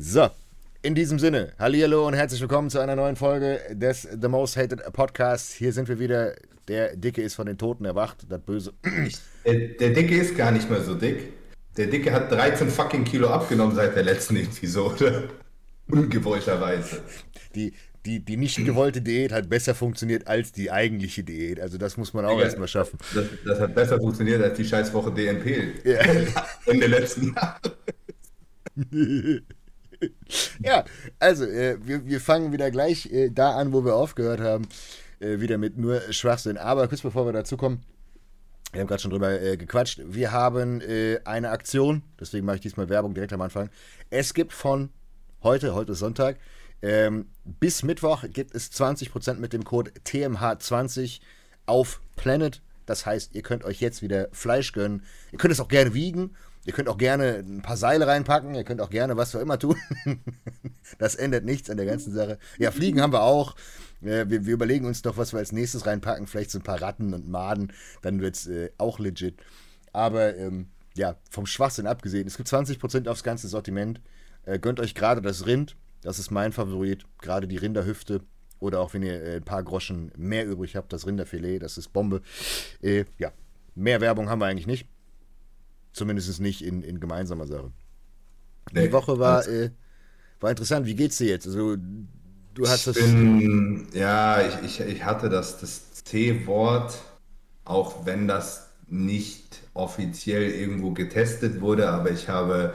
So, in diesem Sinne, Hallihallo und herzlich willkommen zu einer neuen Folge des The Most Hated Podcasts. Hier sind wir wieder. Der Dicke ist von den Toten erwacht, das Böse. Der, der Dicke ist gar nicht mehr so dick. Der Dicke hat 13 fucking Kilo abgenommen seit der letzten Episode. Ungewollterweise. Die, die, die nicht gewollte Diät hat besser funktioniert als die eigentliche Diät. Also das muss man auch erstmal schaffen. Das, das, hat besser funktioniert als die Scheißwoche DNP. Ja. Ende letzten Jahres. ja, also äh, wir, wir fangen wieder gleich äh, da an, wo wir aufgehört haben. Äh, wieder mit nur Schwachsinn. Aber kurz bevor wir dazu kommen, wir haben gerade schon drüber äh, gequatscht. Wir haben äh, eine Aktion, deswegen mache ich diesmal Werbung direkt am Anfang. Es gibt von heute, heute ist Sonntag, ähm, bis Mittwoch gibt es 20% mit dem Code TMH20 auf Planet. Das heißt, ihr könnt euch jetzt wieder Fleisch gönnen. Ihr könnt es auch gerne wiegen. Ihr könnt auch gerne ein paar Seile reinpacken. Ihr könnt auch gerne was für immer tun. das ändert nichts an der ganzen Sache. Ja, Fliegen haben wir auch. Wir, wir, überlegen uns doch, was wir als nächstes reinpacken. Vielleicht so ein paar Ratten und Maden. Dann wird es äh, auch legit. Aber ähm, ja, vom Schwachsinn abgesehen. Es gibt 20% aufs ganze Sortiment. Äh, gönnt euch gerade das Rind. Das ist mein Favorit. Gerade die Rinderhüfte. Oder auch wenn ihr äh, ein paar Groschen mehr übrig habt, das Rinderfilet. Das ist Bombe. Äh, ja, mehr Werbung haben wir eigentlich nicht. Zumindest nicht in, in gemeinsamer Sache. Nee, die Woche war, äh, war interessant. Wie geht's dir jetzt? Also, du hast das. Bin, ja, ich, ich, ich hatte das, das C-Wort, auch wenn das nicht offiziell irgendwo getestet wurde, aber ich habe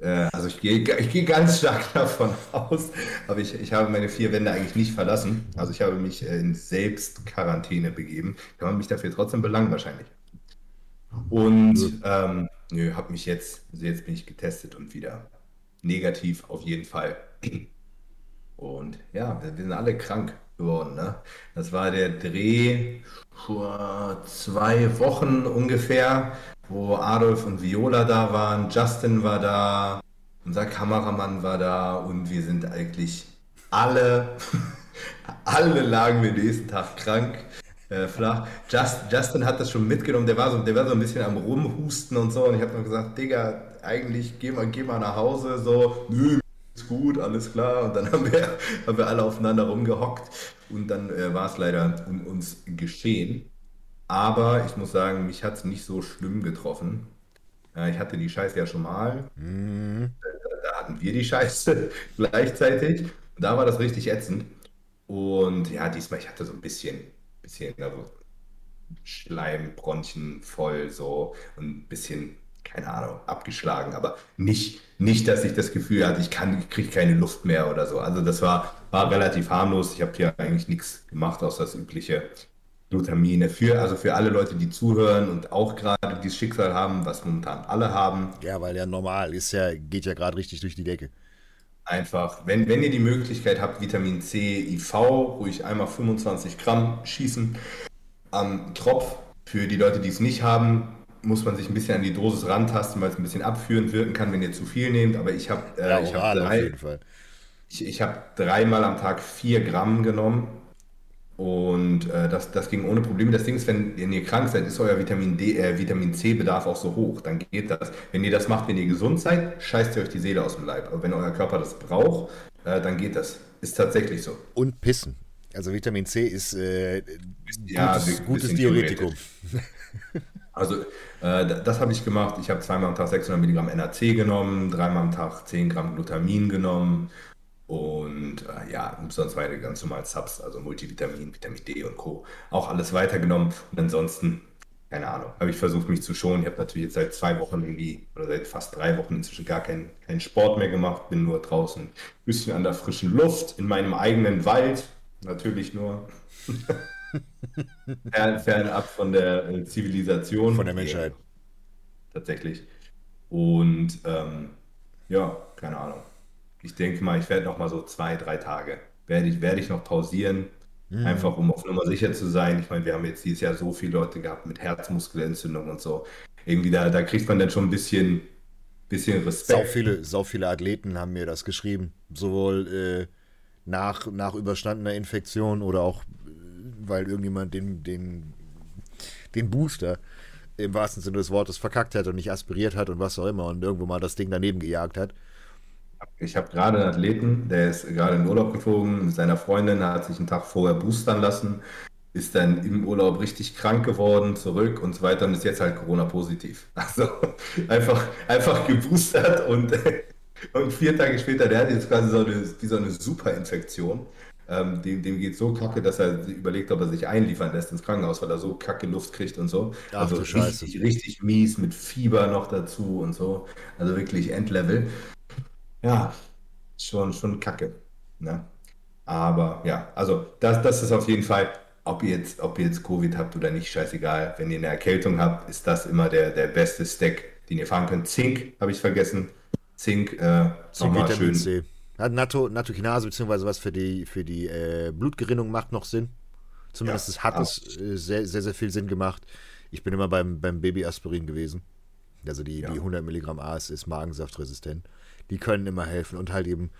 äh, also ich gehe, ich gehe ganz stark davon aus, aber ich, ich habe meine vier Wände eigentlich nicht verlassen. Also ich habe mich in Selbstquarantäne begeben. Kann man mich dafür trotzdem belangen wahrscheinlich. Und ähm, nö, habe mich jetzt, also jetzt bin ich getestet und wieder negativ auf jeden Fall. Und ja, wir, wir sind alle krank geworden. Ne? Das war der Dreh vor zwei Wochen ungefähr, wo Adolf und Viola da waren, Justin war da, unser Kameramann war da und wir sind eigentlich alle, alle lagen wir nächsten Tag krank. Äh, flach. Just, Justin hat das schon mitgenommen, der war, so, der war so ein bisschen am Rumhusten und so. Und ich habe noch gesagt, Digga, eigentlich geh mal, geh mal nach Hause. So, nö, ist gut, alles klar. Und dann haben wir, haben wir alle aufeinander rumgehockt. Und dann äh, war es leider um uns geschehen. Aber ich muss sagen, mich hat es nicht so schlimm getroffen. Äh, ich hatte die Scheiße ja schon mal. Mhm. Da, hatten wir die Scheiße gleichzeitig. Da war das richtig ätzend. Und ja, diesmal, ich hatte so ein bisschen bisschen also Schleimbronchien voll so und ein bisschen, keine Ahnung, abgeschlagen, aber nicht, nicht, dass ich das Gefühl hatte, ich kann, kriege keine Luft mehr oder so. Also das war, war relativ harmlos. Ich habe hier eigentlich nichts gemacht, außer das übliche Glutamine. Für, also für alle Leute, die zuhören und auch gerade dieses Schicksal haben, was momentan alle haben. Ja, weil ja normal ist ja, geht ja gerade richtig durch die Decke einfach, wenn, wenn ihr die Möglichkeit habt, Vitamin C, IV, ruhig einmal 25 Gramm schießen am Tropf. Für die Leute, die es nicht haben, muss man sich ein bisschen an die Dosis rantasten, weil es ein bisschen abführend wirken kann, wenn ihr zu viel nehmt. Aber ich habe äh, ja, ich hab drei, ich, ich hab dreimal am Tag vier Gramm genommen und äh, das, das ging ohne Probleme. Das Ding ist, wenn, ihr krank seid, ist euer Vitamin D, äh, Vitamin C-Bedarf auch so hoch. Dann geht das. Wenn ihr das macht, wenn ihr gesund seid, scheißt ihr euch die Seele aus dem Leib. Aber wenn euer Körper das braucht, äh, dann geht das. Ist tatsächlich so. Und Pissen. Also Vitamin C ist äh, ja, gutes, gutes Diuretikum. Also äh, das habe ich gemacht. Ich habe zweimal am Tag 600 Milligramm NAC genommen, dreimal am Tag 10 Gramm Glutamin genommen und äh, ja, sonst weiter ganz normal Subs, also Multivitamin, Vitamin D und Co. Auch alles weitergenommen. Und ansonsten, keine Ahnung, habe ich versucht, mich zu schonen. Ich habe natürlich jetzt seit zwei Wochen irgendwie, oder seit fast drei Wochen inzwischen gar keinen kein Sport mehr gemacht. Bin nur draußen ein bisschen an der frischen Luft, in meinem eigenen Wald. Natürlich nur. fern, fernab von der äh, Zivilisation. Von der Menschheit. Tatsächlich. Und ähm, ja, keine Ahnung ich denke mal, ich werde noch mal so zwei, drei Tage, werde ich, werde ich noch pausieren, mhm. einfach um auf Nummer sicher zu sein. Ich meine, wir haben jetzt dieses Jahr so viele Leute gehabt mit Herzmuskelentzündung und so. Irgendwie da, da kriegt man dann schon ein bisschen, bisschen Respekt. Sau viele, sau viele Athleten haben mir das geschrieben, sowohl äh, nach, nach überstandener Infektion oder auch, äh, weil irgendjemand den, den, den Booster im wahrsten Sinne des Wortes verkackt hat und nicht aspiriert hat und was auch immer und irgendwo mal das Ding daneben gejagt hat Ich habe gerade einen Athleten, der ist gerade in Urlaub geflogen mit seiner Freundin, hat sich einen Tag vorher boostern lassen, ist dann im Urlaub richtig krank geworden, zurück und so weiter und ist jetzt halt Corona-positiv. Also einfach, einfach geboostert und, und vier Tage später, der hat jetzt quasi so eine, wie so eine Superinfektion. Ähm, dem, dem geht so kacke, dass er überlegt, ob er sich einliefern lässt ins Krankenhaus, weil er so kacke Luft kriegt und so. Ach, also richtig, richtig mies mit Fieber noch dazu und so. Also wirklich Endlevel. Ja, schon, schon kacke. Ne? Aber ja, also das, das ist auf jeden Fall, ob ihr jetzt, ob ihr jetzt Covid habt oder nicht, scheißegal. Wenn ihr eine Erkältung habt, ist das immer der, der beste Stack, den ihr fahren könnt. Zink, habe ich vergessen. Zink, äh, Zink, nochmal schön. C. Natto, Nattokinase beziehungsweise was für die, für die äh, Blutgerinnung macht noch Sinn. Zumindest Ja, hat es äh, sehr, sehr, sehr viel Sinn gemacht. Ich bin immer beim, beim Babyaspirin gewesen. Also die, Ja. die 100 Milligramm AS ist magensaftresistent. Die können immer helfen. Und halt eben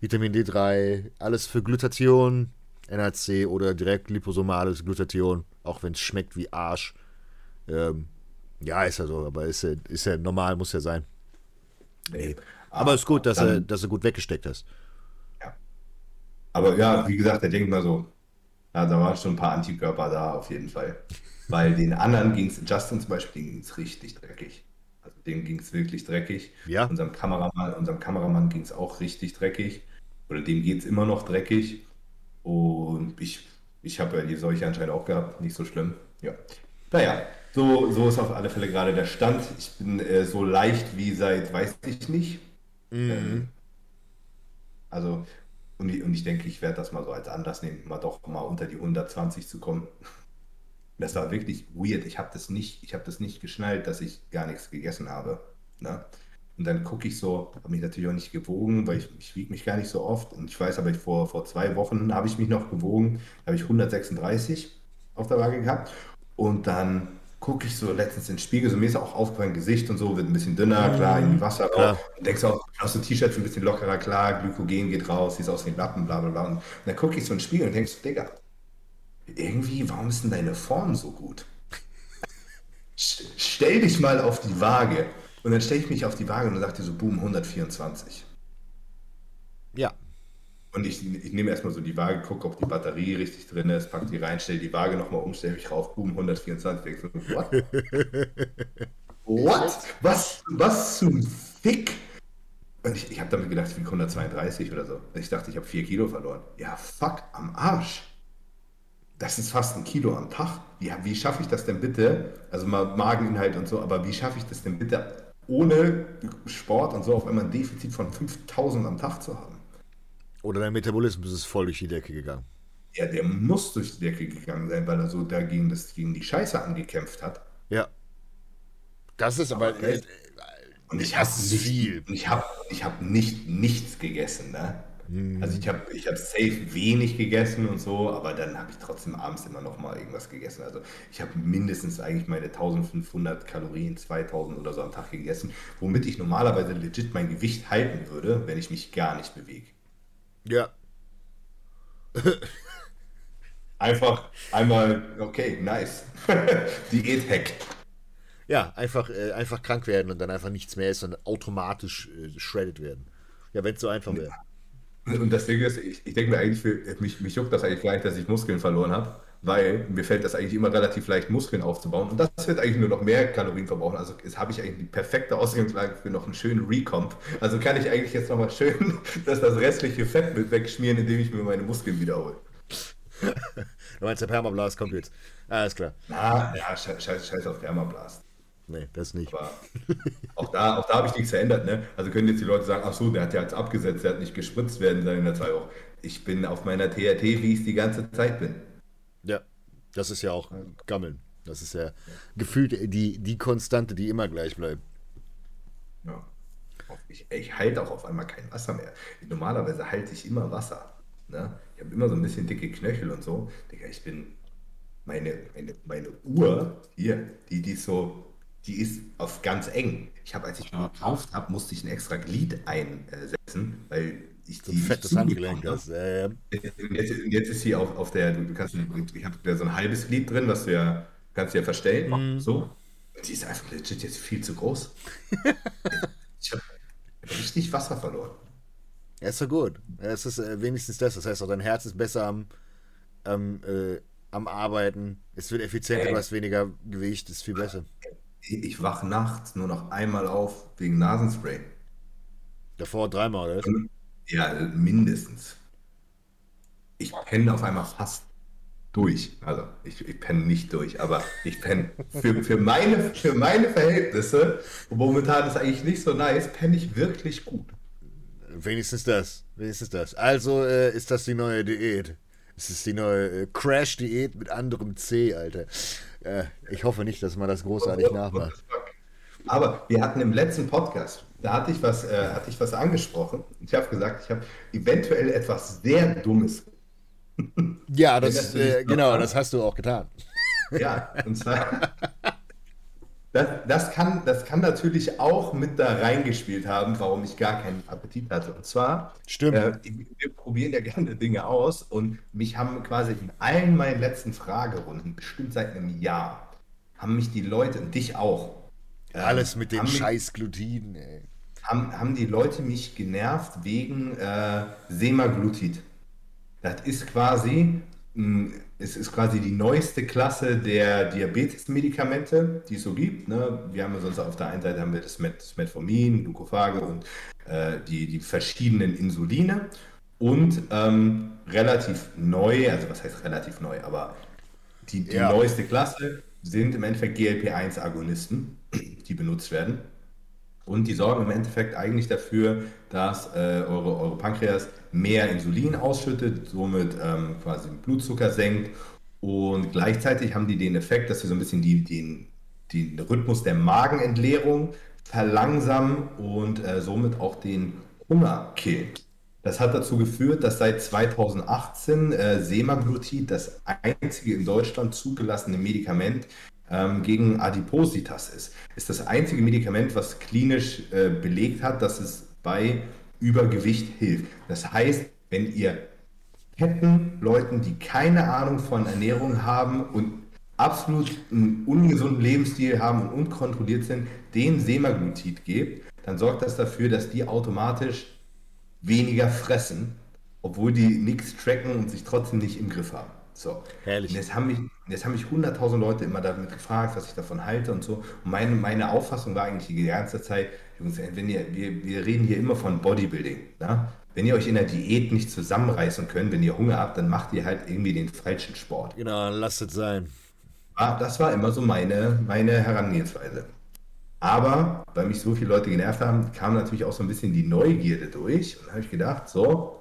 Vitamin D3, alles für Glutathion, NHC oder direkt liposomales Glutathion, auch wenn es schmeckt wie Arsch. Ähm, ja, ist ja so, aber ist ja, ist ja normal, muss ja sein. Nee. Aber ist gut, dass, dann- er, dass du gut weggesteckt hast. Aber ja, wie gesagt, der denkt mal so, ja, da waren schon ein paar Antikörper da auf jeden Fall. Weil den anderen ging es, Justin zum Beispiel, ging es richtig dreckig. Dem ging es wirklich dreckig. Ja. Unserem Kameramann, unserem Kameramann ging es auch richtig dreckig. Oder dem geht es immer noch dreckig. Und ich, ich habe ja die Seuche anscheinend auch gehabt, nicht so schlimm. Ja. Naja, so, so ist auf alle Fälle gerade der Stand. Ich bin äh, so leicht wie seit, weiß ich nicht. Ähm, also, und und ich denke, ich werde das mal so als Anlass nehmen, mal doch mal unter die 120 zu kommen. Das war wirklich weird. Ich habe das nicht, ich habe das nicht geschnallt, dass ich gar nichts gegessen habe. Ne? Und dann gucke ich so, habe mich natürlich auch nicht gewogen, weil ich, ich wiege mich gar nicht so oft. Und ich weiß aber, ich vor, vor zwei Wochen habe ich mich noch gewogen, da habe ich 136 auf der Waage gehabt. Und dann gucke ich so letztens ins Spiegel, so mir ist auch aufgefallen, Gesicht und so wird ein bisschen dünner, klar, in die Wasser klar. Und denkst auch, aus dem T-Shirt ein bisschen lockerer, klar, Glykogen geht raus, siehst aus wie ein Lappen, bla bla bla. Und dann gucke ich so ins Spiegel und denkst, Digga, irgendwie, warum ist denn deine Form so gut? St- Stell dich mal auf die Waage. Und dann stelle ich mich auf die Waage und dann sagt die so, boom, 124. Ja, Und ich, ich nehme erstmal so die Waage, gucke, ob die Batterie richtig drin ist, pack die rein, stelle die Waage nochmal um, stelle mich rauf, boom, 124. Denkst du, what? what? Was, was zum Fick? Und ich, ich habe damit gedacht, ich wiege 132 oder so. Ich dachte, ich habe 4 Kilo verloren. Ja, fuck, am Arsch. Das ist fast ein Kilo am Tag. Ja, wie schaffe ich das denn bitte? Also mal Mageninhalt und so, aber wie schaffe ich das denn bitte ohne Sport und so auf einmal ein Defizit von 5000 am Tag zu haben? oder dein Metabolismus ist voll durch die Decke gegangen. Ja, der muss durch die Decke gegangen sein, weil er so dagegen das, gegen die Scheiße angekämpft hat. Ja. Das ist aber. Aber Äh? Und ich habe viel. ich habe ich hab nicht nichts gegessen, ne? Hm. Also ich habe ich hab safe wenig gegessen und so, aber dann habe ich trotzdem abends immer noch mal irgendwas gegessen. Also ich habe mindestens eigentlich meine 1500 Kalorien, 2000 oder so am Tag gegessen, womit ich normalerweise legit mein Gewicht halten würde, wenn ich mich gar nicht bewege. ja. Einfach einmal, okay, nice. Diät-Hack. Ja, einfach, äh, einfach krank werden und dann einfach nichts mehr essen und automatisch äh, shredded werden. Ja, wenn es so einfach wäre. Und das Ding ist, ich, ich denke mir eigentlich, für, mich, mich juckt das eigentlich gar nicht, dass ich Muskeln verloren habe, weil mir fällt das eigentlich immer relativ leicht, Muskeln aufzubauen. Und das wird eigentlich nur noch mehr Kalorien verbrauchen. Also jetzt habe ich eigentlich die perfekte Ausgangslage für noch einen schönen Recomp. Also kann ich eigentlich jetzt nochmal schön dass das restliche Fett mit wegschmieren, indem ich mir meine Muskeln wiederhole. Du meinst, der Permablast kommt jetzt. Alles klar. Na, ja, scheiß, scheiß, auf Thermablast. Nee, das nicht. Aber auch da, auch da habe ich nichts verändert. Ne? Also können jetzt die Leute sagen, ach so, der hat ja jetzt abgesetzt, der hat nicht gespritzt werden in der zwei Wochen. Ich bin auf meiner TRT, wie ich es die ganze Zeit bin. Ja, das ist ja auch Gammeln. Das ist ja gefühlt die, die Konstante, die immer gleich bleibt. Ja. Ich, ich halte auch auf einmal kein Wasser mehr. Normalerweise halte ich immer Wasser. Ne? Ich habe immer so ein bisschen dicke Knöchel und so. Digga, ich bin. Meine, meine, meine Uhr hier, die, die ist so, die ist auf ganz eng. Ich habe, als ich die gekauft habe, musste ich ein extra Glied einsetzen, weil ich So die ein nicht fettes Handgelenk. Das, äh, Jetzt, jetzt ist sie auf, auf der, du, kannst, ich habe da so ein halbes Glied drin, was du ja, kannst du ja verstellen. So. Und die ist einfach legit jetzt viel zu groß. ich habe richtig Wasser verloren. Ja, ist doch gut. Ja, es ist äh, wenigstens das. Das heißt auch, dein Herz ist besser am, am, äh, am Arbeiten. Es wird effizienter, Ey. du hast weniger Gewicht, ist viel besser. Ich, ich wach nachts nur noch einmal auf wegen Nasenspray. Davor dreimal, oder? Ja, mindestens. Ich penne auf einmal fast durch. Also ich, ich penne nicht durch, aber ich penne für, für, meine, für meine Verhältnisse, momentan ist eigentlich nicht so nice, penne ich wirklich gut. Wenigstens das. Wenigstens das. Also äh, ist das die neue Diät. Es ist die neue äh, Crash-Diät mit anderem C, Alter. Äh, ich hoffe nicht, dass man das großartig nachmacht. Aber wir hatten im letzten Podcast, da hatte ich was, äh, hatte ich was angesprochen. Ich habe gesagt, ich habe eventuell etwas sehr Dummes. Ja, das, das äh, genau, das hast du auch getan. Ja, und zwar. Das, das, kann, das kann natürlich auch mit da reingespielt haben, warum ich gar keinen Appetit hatte. Und zwar, Stimmt. äh, wir probieren ja gerne Dinge aus und mich haben quasi in allen meinen letzten Fragerunden, bestimmt seit einem Jahr, haben mich die Leute, und dich auch, ähm, Alles mit mich- scheiß Glutiden, ey. haben, haben die Leute mich genervt wegen äh, Semaglutid. Das ist quasi, es ist quasi die neueste Klasse der Diabetes-Medikamente, die es so gibt. Ne? Wir haben sonst auf der einen Seite haben wir das Met das Metformin, Glucophage und äh, die, die verschiedenen Insuline. Und ähm, relativ neu, also was heißt relativ neu, aber die, die Ja. neueste Klasse sind im Endeffekt GLP-1-Agonisten, die benutzt werden. Und die sorgen im Endeffekt eigentlich dafür, dass äh, eure, eure Pankreas mehr Insulin ausschüttet, somit ähm, quasi den Blutzucker senkt. Und gleichzeitig haben die den Effekt, dass sie so ein bisschen die, den, den Rhythmus der Magenentleerung verlangsamen und äh, somit auch den Hunger killen. Das hat dazu geführt, dass seit 2018 äh, Semaglutid das einzige in Deutschland zugelassene Medikament ähm, gegen Adipositas ist. Ist das einzige Medikament, was klinisch äh, belegt hat, dass es bei Übergewicht hilft. Das heißt, wenn ihr Ketten Leuten, die keine Ahnung von Ernährung haben und absolut einen ungesunden Lebensstil haben und unkontrolliert sind, den Semaglutid gebt, dann sorgt das dafür, dass die automatisch weniger fressen, obwohl die nichts tracken und sich trotzdem nicht im Griff haben. So. Herrlich. Und jetzt haben mich, jetzt haben mich 100.000 Leute immer damit gefragt, was ich davon halte und so. Und meine, meine Auffassung war eigentlich die ganze Zeit, Jungs, wenn ihr, wir, wir reden hier immer von Bodybuilding. Ne? Wenn ihr euch in der Diät nicht zusammenreißen könnt, wenn ihr Hunger habt, dann macht ihr halt irgendwie den falschen Sport. Genau, lasst es sein. Ah, Das war immer so meine, meine Herangehensweise. Aber, weil mich so viele Leute genervt haben, kam natürlich auch so ein bisschen die Neugierde durch. Und da habe ich gedacht, so,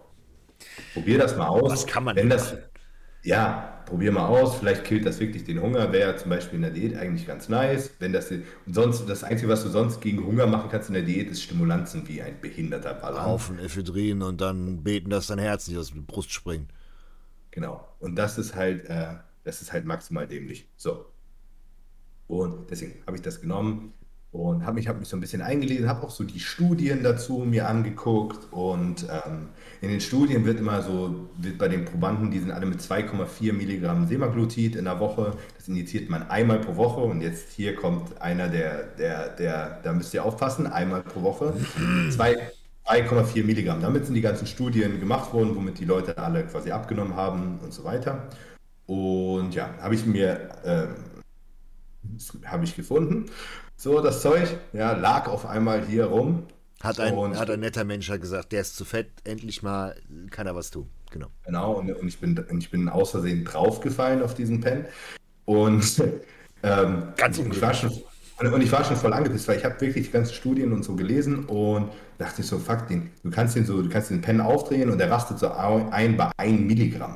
probier das mal aus. Was kann man Wenn das, machen? Ja, probier mal aus. Vielleicht killt das wirklich den Hunger. Wäre zum Beispiel in der Diät eigentlich ganz nice. Wenn das, und sonst, das Einzige, was du sonst gegen Hunger machen kannst in der Diät, ist Stimulanzen wie ein behinderter Ballern. Haufen Ephedrin und dann beten, dass dein Herz nicht aus der Brust springt. Genau. Und das ist halt, äh, das ist halt maximal dämlich. So. Und deswegen habe ich das genommen und habe mich, hab mich so ein bisschen eingelesen, habe auch so die Studien dazu mir angeguckt. Und ähm, in den Studien wird immer so, wird bei den Probanden, die sind alle mit 2,4 Milligramm Semaglutid in der Woche. Das injiziert man einmal pro Woche. Und jetzt hier kommt einer, der, der, der, da müsst ihr aufpassen, einmal pro Woche. Zwei, 2,4 Milligramm. Damit sind die ganzen Studien gemacht worden, womit die Leute alle quasi abgenommen haben und so weiter. Und ja, habe ich mir ähm, habe ich gefunden. So, das Zeug ja, lag auf einmal hier rum. Hat ein, Und- hat ein netter Mensch halt gesagt, der ist zu fett, endlich mal kann er was tun. Genau. Genau, und, und, ich, bin, ich bin aus Versehen draufgefallen auf diesen Pen. Und ähm, Ganz ich war schon, und, ich war schon voll angepisst, weil ich habe wirklich die ganzen Studien und so gelesen und dachte so, fuck den, du kannst den so, du kannst den Pen aufdrehen und der rastet so ein bei 1 Milligramm.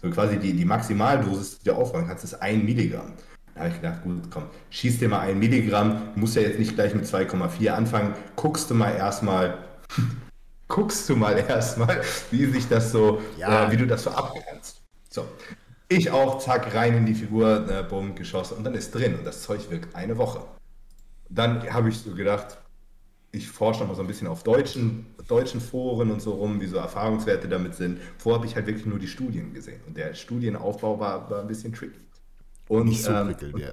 So quasi die, die Maximaldosis, die du aufbauen kannst, ist 1 Milligramm. Da habe ich gedacht, gut, komm, schieß dir mal 1 Milligramm, du musst ja jetzt nicht gleich mit 2,4 anfangen, guckst du mal erstmal, guckst du mal erstmal, wie sich das so, Ja. äh, wie du das so abgrenzt. So. Ich auch, zack, rein in die Figur, äh, bumm, geschossen und dann ist drin und das Zeug wirkt eine Woche. Dann habe ich so gedacht, ich forsche noch mal so ein bisschen auf deutschen, deutschen Foren und so rum, wie so Erfahrungswerte damit sind. Vorher habe ich halt wirklich nur die Studien gesehen und der Studienaufbau war, war ein bisschen tricky. Und, Nicht so ähm, prickelnd, ja.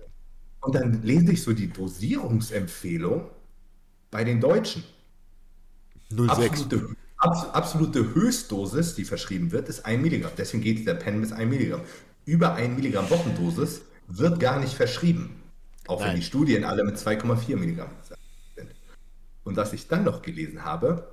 und dann lese ich so die Dosierungsempfehlung bei den Deutschen. 06. Absolute, absolute Höchstdosis, die verschrieben wird, ist 1 Milligramm. Deswegen geht dieser Pen bis 1 Milligramm. Über 1 Milligramm Wochendosis wird gar nicht verschrieben. Auch Nein. wenn die Studien alle mit 2,4 Milligramm sind. Und was ich dann noch gelesen habe,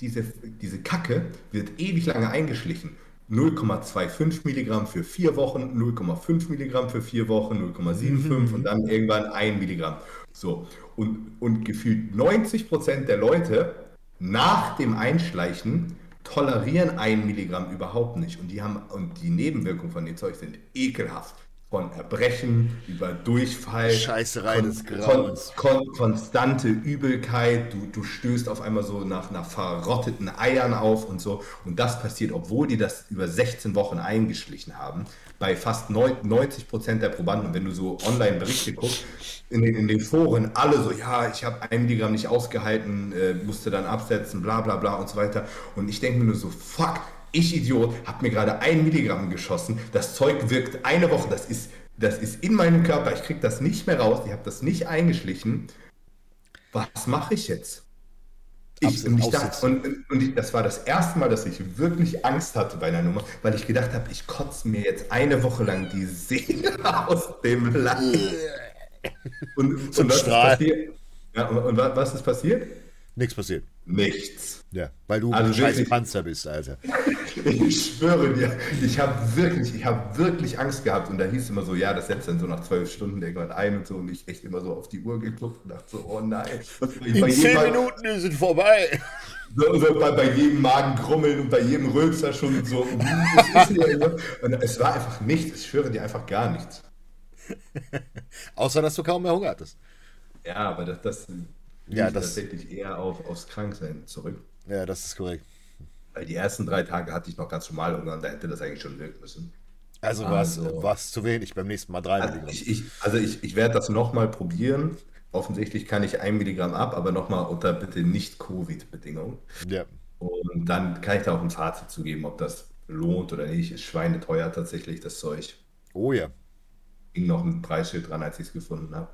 diese, diese Kacke wird ewig lange eingeschlichen. 0,25 Milligramm für vier Wochen, 0,5 Milligramm für vier Wochen, 0,75 mhm. und dann irgendwann 1 Milligramm. So. Und, und gefühlt 90 Prozent der Leute nach dem Einschleichen tolerieren 1 Milligramm überhaupt nicht. Und die haben, und die Nebenwirkungen von dem Zeug sind ekelhaft von Erbrechen über Durchfall, Scheißerei des Grauens. Kon kon konstante Übelkeit, du, du stößt auf einmal so nach, nach verrotteten Eiern auf und so. Und das passiert, obwohl die das über 16 Wochen eingeschlichen haben, bei fast 90 Prozent der Probanden. Und wenn du so Online-Berichte guckst, in den, in den Foren, alle so, ja, ich habe ein Milligramm nicht ausgehalten, äh, musste dann absetzen, bla bla bla und so weiter. Und ich denke mir nur so, fuck, ich Idiot, habe mir gerade ein Milligramm geschossen. Das Zeug wirkt eine Woche. Das ist, das ist in meinem Körper. Ich kriege das nicht mehr raus. Ich habe das nicht eingeschlichen. Was mache ich jetzt? Ich, und, ich dachte, und, und ich, das war das erste Mal, dass ich wirklich Angst hatte bei einer Nummer, weil ich gedacht habe, ich kotze mir jetzt eine Woche lang die Seele aus dem Leib. und, und, was? Ja, und, und was ist passiert? Nichts passiert. Nichts. Ja, weil du also ein scheiß Panzer bist, Alter. Ich schwöre dir, ich habe wirklich, ich habe wirklich Angst gehabt und da hieß immer so, ja, das setzt dann so nach zwölf Stunden irgendwann ein und so und ich echt immer so auf die Uhr geguckt und dachte so, oh nein. In zehn jedem, Minuten es vorbei. So, so bei, bei, jedem Magenkrummeln und bei jedem Rülpser schon so, hm, und es war einfach nichts, ich schwöre dir einfach gar nichts. Außer, dass du kaum mehr Hunger hattest. Ja, aber das, das ja, das tatsächlich eher auf, aufs Kranksein zurück. Ja, das ist korrekt. Weil die ersten drei Tage hatte ich noch ganz normal und da hätte das eigentlich schon wirken müssen. Also war es also, zu wenig, beim nächsten Mal drei also Milligramm. Ich, ich, also ich, ich werde das nochmal probieren. Offensichtlich kann ich ein Milligramm ab, aber nochmal unter bitte nicht Covid-Bedingungen. Ja. Und dann kann ich da auch ein Fazit zu geben, ob das lohnt oder nicht. Ist schweineteuer tatsächlich, das Zeug. Oh ja hing noch ein Preisschild dran, als ich es gefunden habe.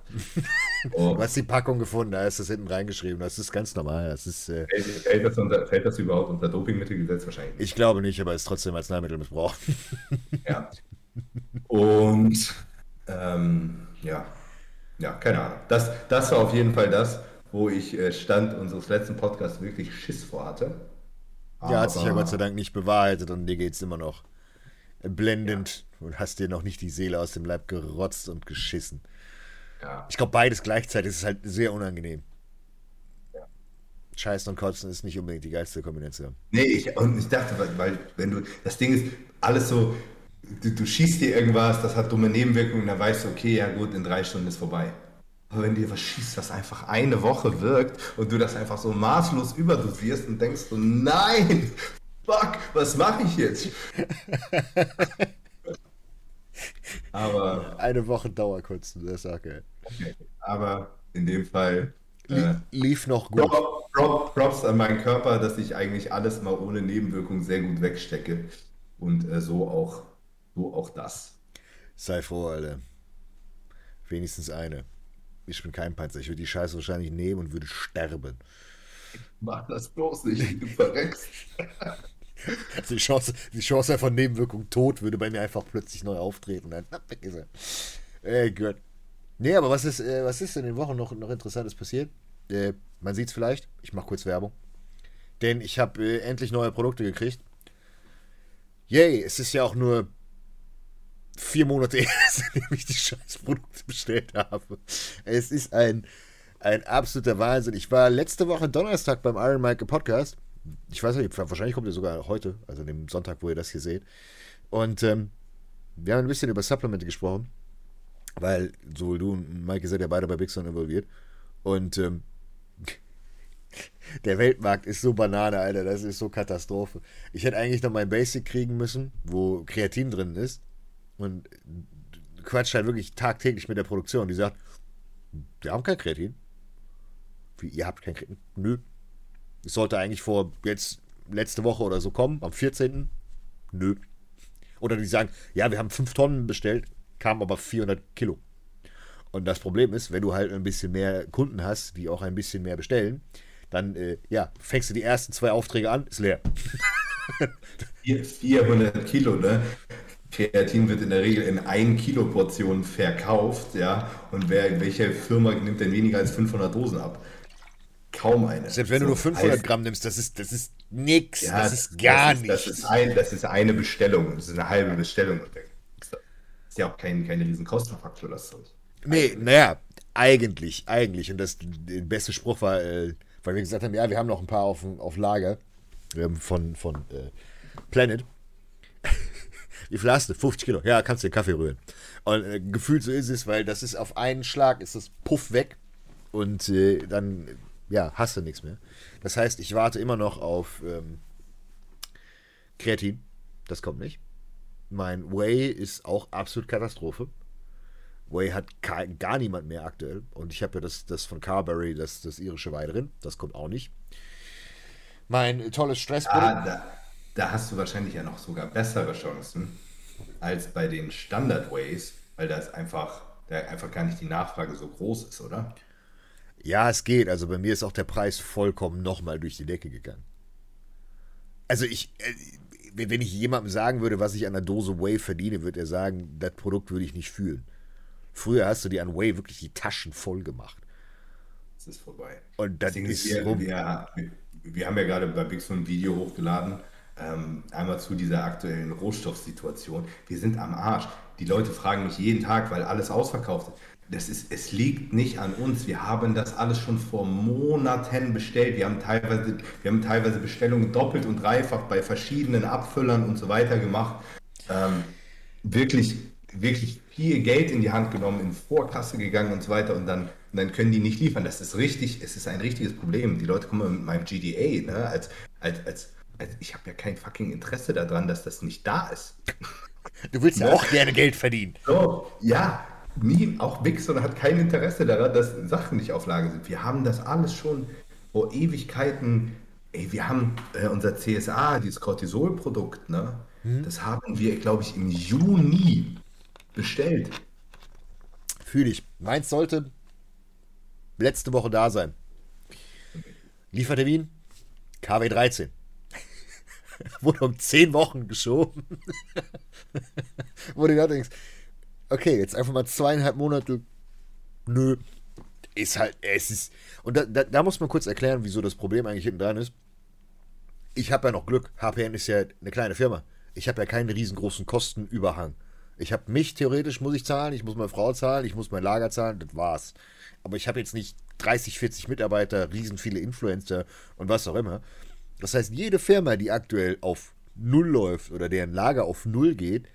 du hast die Packung gefunden, da ist das hinten reingeschrieben. Das ist ganz normal. Das ist, äh, fällt, fällt, das unter, fällt, das überhaupt unter Dopingmittelgesetz wahrscheinlich? Ich glaube nicht, aber es ist trotzdem Arzneimittelmissbrauch. ja. Und ähm, ja. Ja, keine Ahnung. Das, das war auf jeden Fall das, wo ich äh, Stand unseres letzten Podcasts wirklich Schiss vor hatte. ja, hat sich ja Gott sei Dank nicht bewahrheitet und dir geht es immer noch blendend ja. Und hast dir noch nicht die Seele aus dem Leib gerotzt und geschissen. Ja. Ich glaube, beides gleichzeitig ist halt sehr unangenehm. Ja. Scheißen und Kotzen ist nicht unbedingt die geilste Kombination. Nee, ich, und ich dachte, weil, wenn du, das Ding ist, alles so, du, du schießt dir irgendwas, das hat dumme Nebenwirkungen, dann weißt du, okay, ja gut, in drei Stunden ist vorbei. Aber wenn dir was schießt, was einfach eine Woche wirkt und du das einfach so maßlos überdosierst und denkst so, nein, fuck, was mache ich jetzt? aber. Eine Woche Dauerkotzen, der Sache. Okay, aber in dem Fall. Äh, Lief noch gut. Prop, Props an meinen Körper, dass ich eigentlich alles mal ohne Nebenwirkung sehr gut wegstecke. Und äh, so, auch, so auch das. Sei froh, Alter. Wenigstens eine. Ich bin kein Panzer. Ich würde die Scheiße wahrscheinlich nehmen und würde sterben. Mach das bloß nicht, du verreckst. Also die Chance, die Chance von Nebenwirkung tot würde bei mir einfach plötzlich neu auftreten. Dann weg ist er. Ey Gott. Nee, aber was ist, äh, was ist in den Wochen noch, noch Interessantes passiert? Äh, man sieht es vielleicht. Ich mache kurz Werbung. Denn ich habe äh, endlich neue Produkte gekriegt. Yay, es ist ja auch nur vier Monate her, seitdem ich die scheiß Produkte bestellt habe. Es ist ein, ein absoluter Wahnsinn. Ich war letzte Woche Donnerstag beim Iron Mike Podcast ich weiß nicht, wahrscheinlich kommt er sogar heute, also an dem Sonntag, wo ihr das hier seht. Und ähm, wir haben ein bisschen über Supplemente gesprochen, weil sowohl du und Maike seid ja beide bei Big involviert. Und ähm, der Weltmarkt ist so Banane, Alter, das ist so Katastrophe. Ich hätte eigentlich noch mein Basic kriegen müssen, wo Kreatin drin ist. Und quatscht halt wirklich tagtäglich mit der Produktion. Die sagt, wir haben kein Kreatin. Wie, ihr habt kein Kreatin? Nö, es sollte eigentlich vor jetzt letzte Woche oder so kommen, am 14. Nö. Oder die sagen, ja, wir haben 5 Tonnen bestellt, kamen aber 400 Kilo. Und das Problem ist, wenn du halt ein bisschen mehr Kunden hast, die auch ein bisschen mehr bestellen, dann äh, ja, fängst du die ersten zwei Aufträge an, ist leer. 400 Kilo, ne? Kreatin wird in der Regel in 1 Kilo Portionen verkauft, ja. Und wer, welche Firma nimmt denn weniger als 500 Dosen ab? Kaum eine. Selbst wenn so, du nur 500 heißt, Gramm nimmst, das ist, das ist nix, ja, das ist gar das ist, nichts. Das ist, ein, das ist eine Bestellung, das ist eine halbe Bestellung. Das ist ja auch kein, kein riesen Kostenfaktor, das Zeug. Nee, naja, eigentlich, eigentlich. Und das der beste Spruch war, äh, weil wir gesagt haben, ja, wir haben noch ein paar auf, auf Lager ähm, von, von äh, Planet. Wie viel hast du? 50 Kilo. Ja, kannst du den Kaffee rühren. Und äh, gefühlt so ist es, weil das ist auf einen Schlag, ist das Puff weg. Und äh, dann, ja, hast du nichts mehr. Das heißt, ich warte immer noch auf ähm, Kreatin. Das kommt nicht. Mein Whey ist auch absolut Katastrophe. Whey hat gar niemand mehr aktuell. Und ich habe ja das, das von Carberry, das, das irische Weih drin. Das kommt auch nicht. Mein tolles Stresspudding. Ah, da, da, hast du wahrscheinlich ja noch sogar bessere Chancen als bei den Standard Ways, weil da ist einfach, da einfach gar nicht die Nachfrage so groß ist, oder? Ja, es geht. Also bei mir ist auch der Preis vollkommen nochmal durch die Decke gegangen. Also ich, äh, wenn ich jemandem sagen würde, was ich an der Dose Whey verdiene, würde er sagen, das Produkt würde ich nicht fühlen. Früher hast du dir an Way wirklich die Taschen voll gemacht. Das ist vorbei. Und dann ist wir, rum. Wir, wir, haben ja gerade bei Big ein Video hochgeladen. Ähm, einmal zu dieser aktuellen Rohstoffsituation. Wir sind am Arsch. Die Leute fragen mich jeden Tag, weil alles ausverkauft ist. Das ist, es liegt nicht an uns. Wir haben das alles schon vor Monaten bestellt. Wir haben teilweise, wir haben teilweise Bestellungen doppelt und dreifach bei verschiedenen Abfüllern und so weiter gemacht. Ähm, wirklich, wirklich viel Geld in die Hand genommen, in Vorkasse gegangen und so weiter und dann, und dann können die nicht liefern. Das ist richtig, es ist ein richtiges Problem. Die Leute kommen mit meinem GDA, ne, als, als, als, als ich habe ja kein fucking Interesse daran, dass das nicht da ist. Du willst ja ne? auch gerne Geld verdienen. So, ja, nie, auch Wixon hat kein Interesse daran, dass Sachen nicht auf Lage sind. Wir haben das alles schon vor Ewigkeiten. Ey, wir haben äh, unser CSA, dieses Cortisol-Produkt, ne? Hm. Das haben wir, glaube ich, im Juni bestellt. Fühle ich. Meins sollte letzte Woche da sein. Liefertermin KW 13. Wurde um 10 Wochen geschoben. Wo du da denkst, okay, jetzt einfach mal zweieinhalb Monate. Nö. Ist halt, es ist. Und da, da, da muss man kurz erklären, wieso das Problem eigentlich hinten dran ist. Ich habe ja noch Glück. HPN ist ja eine kleine Firma. Ich habe ja keinen riesengroßen Kostenüberhang. Ich habe mich theoretisch muss ich zahlen, ich muss meine Frau zahlen, ich muss mein Lager zahlen, das war's. Aber ich habe jetzt nicht 30, 40 Mitarbeiter, riesen viele Influencer und was auch immer. Das heißt, jede Firma, die aktuell auf Null läuft oder deren Lager auf Null geht,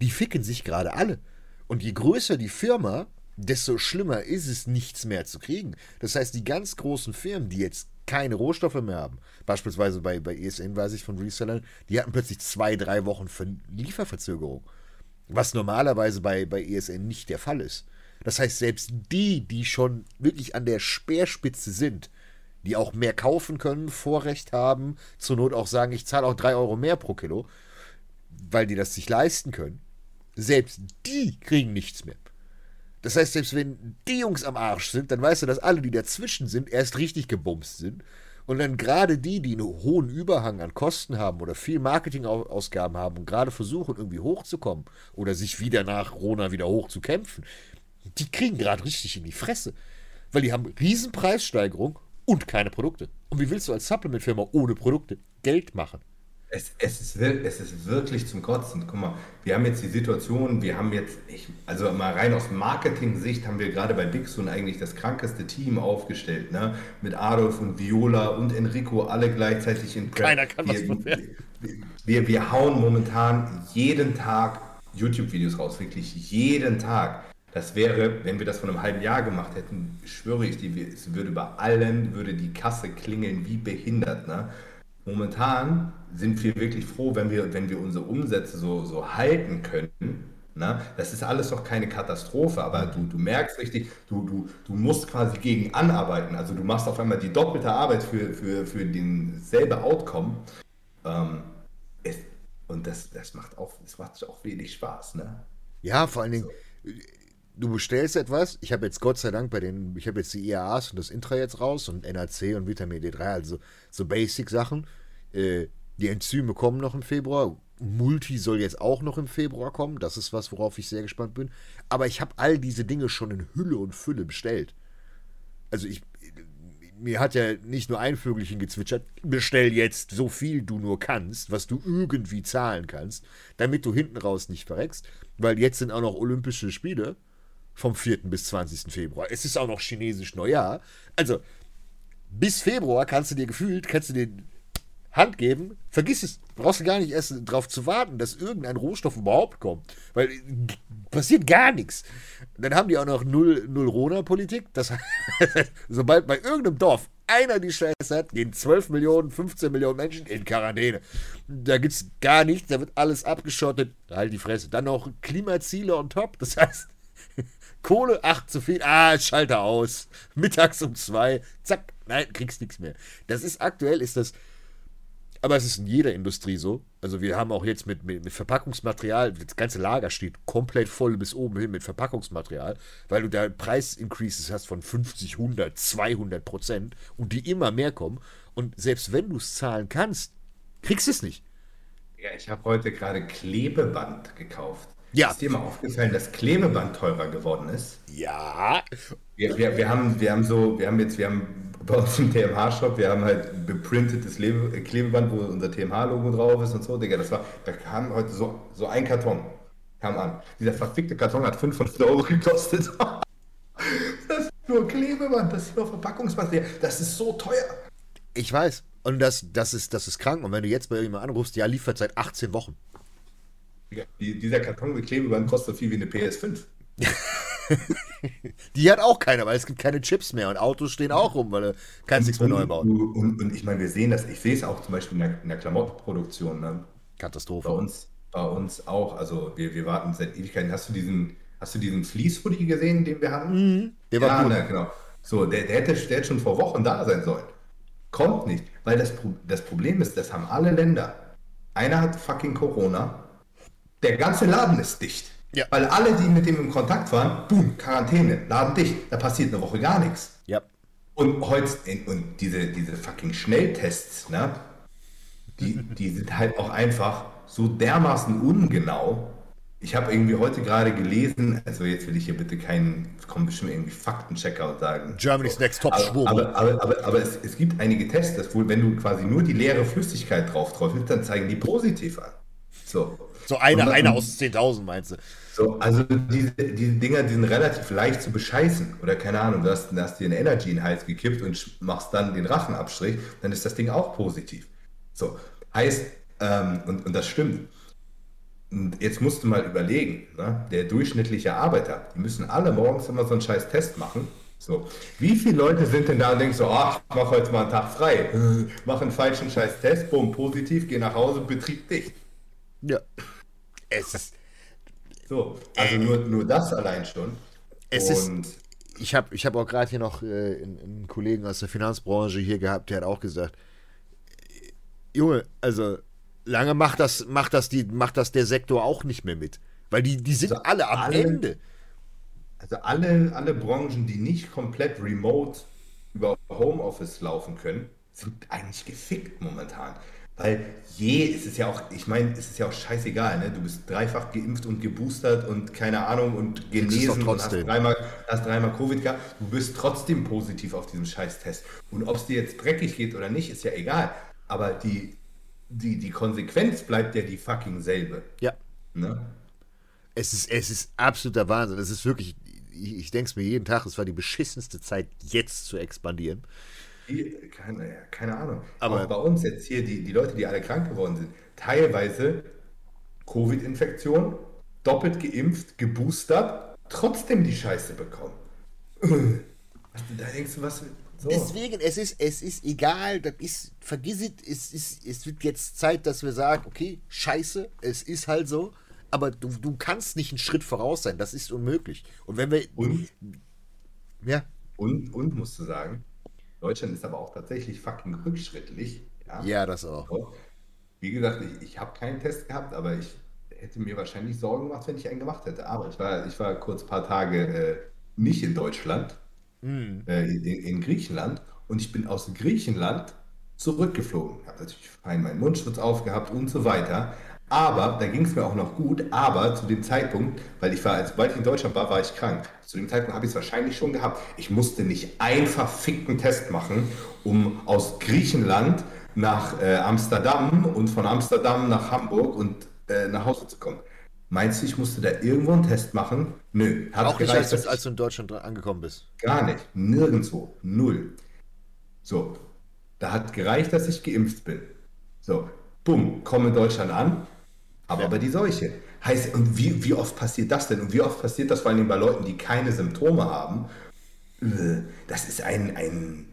die ficken sich gerade alle. Und je größer die Firma, desto schlimmer ist es, nichts mehr zu kriegen. Das heißt, die ganz großen Firmen, die jetzt keine Rohstoffe mehr haben, beispielsweise bei, bei ESN weiß ich von Resellern, die hatten plötzlich zwei, drei Wochen Lieferverzögerung. Was normalerweise bei, bei ESN nicht der Fall ist. Das heißt, selbst die, die schon wirklich an der Speerspitze sind, die auch mehr kaufen können, Vorrecht haben, zur Not auch sagen, ich zahle auch 3 Euro mehr pro Kilo, weil die das sich leisten können, selbst die kriegen nichts mehr. Das heißt, selbst wenn die Jungs am Arsch sind, dann weißt du, dass alle, die dazwischen sind, erst richtig gebumst sind. Und dann gerade die, die einen hohen Überhang an Kosten haben oder viel Marketingausgaben haben und gerade versuchen, irgendwie hochzukommen oder sich wieder nach Rona wieder hochzukämpfen, die kriegen gerade richtig in die Fresse. Weil die haben Riesenpreissteigerung und keine Produkte. Und wie willst du als Supplement-Firma ohne Produkte Geld machen? Es, es, ist, es ist wirklich zum Kotzen. Guck mal, wir haben jetzt die Situation, wir haben jetzt, ich, also mal rein aus Marketing-Sicht haben wir gerade bei Bixun eigentlich das krankeste Team aufgestellt, ne? Mit Adolf und Viola und Enrico alle gleichzeitig in Prep. Keiner kann wir, was wir, wir, wir hauen momentan jeden Tag YouTube-Videos raus, wirklich jeden Tag. Das wäre, wenn wir das vor einem halben Jahr gemacht hätten, schwöre ich dir, es würde bei allen, würde die Kasse klingeln wie behindert, ne? Momentan sind wir wirklich froh, wenn wir, wenn wir unsere Umsätze so, so halten können. Na, das ist alles doch keine Katastrophe, aber du, du merkst richtig, du, du, du musst quasi gegen anarbeiten. Also du machst auf einmal die doppelte Arbeit für, für, für denselbe Outcome. Ähm, es, und das, das macht auch, das macht auch wenig Spaß, ne? Ja, vor allen Dingen, so. du bestellst etwas. Ich habe jetzt Gott sei Dank bei den, ich habe jetzt die IAAs und das Intra jetzt raus und NAC und Vitamin D3, also so Basic-Sachen. Äh, die Enzyme kommen noch im Februar. Multi soll jetzt auch noch im Februar kommen. Das ist was, worauf ich sehr gespannt bin. Aber ich habe all diese Dinge schon in Hülle und Fülle bestellt. Also ich, mir hat ja nicht nur ein Vögelchen gezwitschert, bestell jetzt so viel du nur kannst, was du irgendwie zahlen kannst, damit du hinten raus nicht verreckst, weil jetzt sind auch noch Olympische Spiele vom 4. bis 20. Februar. Es ist auch noch chinesisch Neujahr. Also, bis Februar kannst du dir gefühlt, kannst du dir Hand geben, vergiss es. Brauchst du gar nicht erst darauf zu warten, dass irgendein Rohstoff überhaupt kommt. Weil passiert gar nichts. Dann haben die auch noch null, null Rona-Politik. Das heißt, sobald bei irgendeinem Dorf einer die Scheiße hat, gehen 12 Millionen, 15 Millionen Menschen in Quarantäne. Da gibt es gar nichts, da wird alles abgeschottet. Halt die Fresse. Dann noch Klimaziele on top. Das heißt, Kohle, ach, zu viel. Ah, Schalter aus. Mittags um zwei. Zack. Nein, kriegst nichts mehr. Das ist aktuell, ist das aber es ist in jeder Industrie so. Also wir haben auch jetzt mit, mit, mit, Verpackungsmaterial, das ganze Lager steht komplett voll bis oben hin mit Verpackungsmaterial, weil du da Preisincreases hast von 50, 100, 200 Prozent und die immer mehr kommen. Und selbst wenn du es zahlen kannst, kriegst du es nicht. Ja, ich habe heute gerade Klebeband gekauft. Ja. Ist dir mal aufgefallen, dass Klebeband teurer geworden ist? Ja. Wir, wir, wir, haben, wir haben so, wir haben jetzt, wir haben bei uns im TMH-Shop, wir haben halt beprintetes Lebe Klebeband, wo unser TMH-Logo drauf ist und so, Digga, das war, da kam heute so, so ein Karton, kam an. Dieser verfickte Karton hat 500 Euro gekostet. das ist nur Klebeband, das ist nur Verpackungsmaterial, das ist so teuer. Ich weiß. Und das, das, ist, das ist krank. Und wenn du jetzt bei jemandem anrufst, ja, liefert seit 18 Wochen. Ja, die, dieser Karton mit Klebeband kostet so viel wie eine PS5. die hat auch keiner, weil es gibt keine Chips mehr und Autos stehen auch rum, weil du kannst nichts mehr neu bauen. Und, und, ich meine, wir sehen das, ich sehe es auch zum Beispiel in der, in der Klamottenproduktion. Ne? Katastrophe. Bei uns, bei uns auch. Also wir, wir warten seit Ewigkeiten. Hast du diesen, hast du diesen Fleece-Hoodie gesehen, den wir hatten? Mhm, der war ja, gut. Ne, genau. So, der, der, hätte, der hätte schon vor Wochen da sein sollen. Kommt nicht, weil das, das Problem ist, das haben alle Länder. Einer hat fucking Corona, der ganze Laden ist dicht. Ja. Weil alle, die mit dem in Kontakt waren, boom, Quarantäne, Laden dicht, da passiert eine Woche gar nichts. Ja. Und heute, und diese, diese fucking Schnelltests, ne, die, die sind halt auch einfach so dermaßen ungenau. Ich habe irgendwie heute gerade gelesen, also jetzt will ich hier bitte keinen, kommen bestimmt irgendwie Faktenchecker und sagen. Germany's so. Next Top Aber, aber, aber, aber, aber es, es, gibt einige Tests, dass wohl, wenn du quasi nur die leere Flüssigkeit drauf träufelst, dann zeigen die positiv an. So. So eine, dann, eine aus 10.000 meinst du? So, also diese, diese Dinger, die sind relativ leicht zu bescheißen. Oder keine Ahnung, du hast, du hast dir ein Energy in den Hals gekippt und machst dann den Rachenabstrich, dann ist das Ding auch positiv. So, heißt, ähm, und, und das stimmt. Und jetzt musst du mal überlegen, ne? der durchschnittliche Arbeiter, die müssen alle morgens immer so einen scheiß Test machen. So, wie viele Leute sind denn da und denken so, ach, ich mache heute mal einen Tag frei, mach einen falschen scheiß Test, bumm, positiv, geh nach Hause, Betrieb dicht. Ja. Es ist. So, also äh, nur, nur das allein schon. Es Und ist. Ich habe ich hab auch gerade hier noch äh, einen, Kollegen aus der Finanzbranche hier gehabt, der hat auch gesagt, Junge, also lange macht das, macht das, die, macht das der Sektor auch nicht mehr mit. Weil die, die sind also alle am alle, Ende. Also alle, alle Branchen, die nicht komplett remote über Homeoffice laufen können, sind eigentlich gefickt momentan. Weil je ist es ja auch, ich meine, es ist ja auch scheißegal, ne? Du bist dreifach geimpft und geboostert und keine Ahnung und genesen und hast dreimal, hast dreimal Covid gehabt. Du bist trotzdem positiv auf diesem Scheißtest. Und ob es dir jetzt dreckig geht oder nicht, ist ja egal. Aber die, die, die Konsequenz bleibt ja die fucking selbe. Ja. Ne? Es ist, es ist absoluter Wahnsinn. Es ist wirklich, ich, ich denke es mir jeden Tag, es war die beschissenste Zeit, jetzt zu expandieren. Keine, keine Ahnung. Aber auch bei uns jetzt hier, die, die Leute, die alle krank geworden sind, teilweise Covid-Infektion, doppelt geimpft, geboostert, trotzdem die Scheiße bekommen. Da denkst du, was. So. Deswegen, es ist, es ist egal, das ist, vergiss es, es, ist, es wird jetzt Zeit, dass wir sagen, okay, scheiße, es ist halt so, aber du, du kannst nicht einen Schritt voraus sein, das ist unmöglich. Und wenn wir. Und, ja. Und, und musst du sagen, Deutschland ist aber auch tatsächlich fucking rückschrittlich. Ja, ja das auch. Wie gesagt, ich, ich habe keinen Test gehabt, aber ich, hätte mir wahrscheinlich Sorgen gemacht, wenn ich einen gemacht hätte. Aber ich war, ich war kurz ein paar Tage äh, nicht in Deutschland, mm. äh, in, in, Griechenland. Und ich bin aus Griechenland zurückgeflogen. Habe natürlich fein meinen Mundschutz aufgehabt und so weiter. Aber da ging es mir auch noch gut. Aber zu dem Zeitpunkt, weil ich war, als sobald ich in Deutschland war, war ich krank. Zu dem Zeitpunkt habe ich es wahrscheinlich schon gehabt. Ich musste nicht einfach ficken Test machen, um aus Griechenland nach äh, Amsterdam und von Amsterdam nach Hamburg und äh, nach Hause zu kommen. Meinst du, ich musste da irgendwo einen Test machen? Nö. Hat Auch nicht, gereicht, als, als du in Deutschland angekommen bist. Gar nicht. Nirgendwo. Null. So. Da hat gereicht, dass ich geimpft bin. So. Bumm. Komme in Deutschland an. Aber ja. bei die Seuche. Heißt, und wie, wie oft passiert das denn? Und wie oft passiert das vor allem bei Leuten, die keine Symptome haben? Das ist ein. ein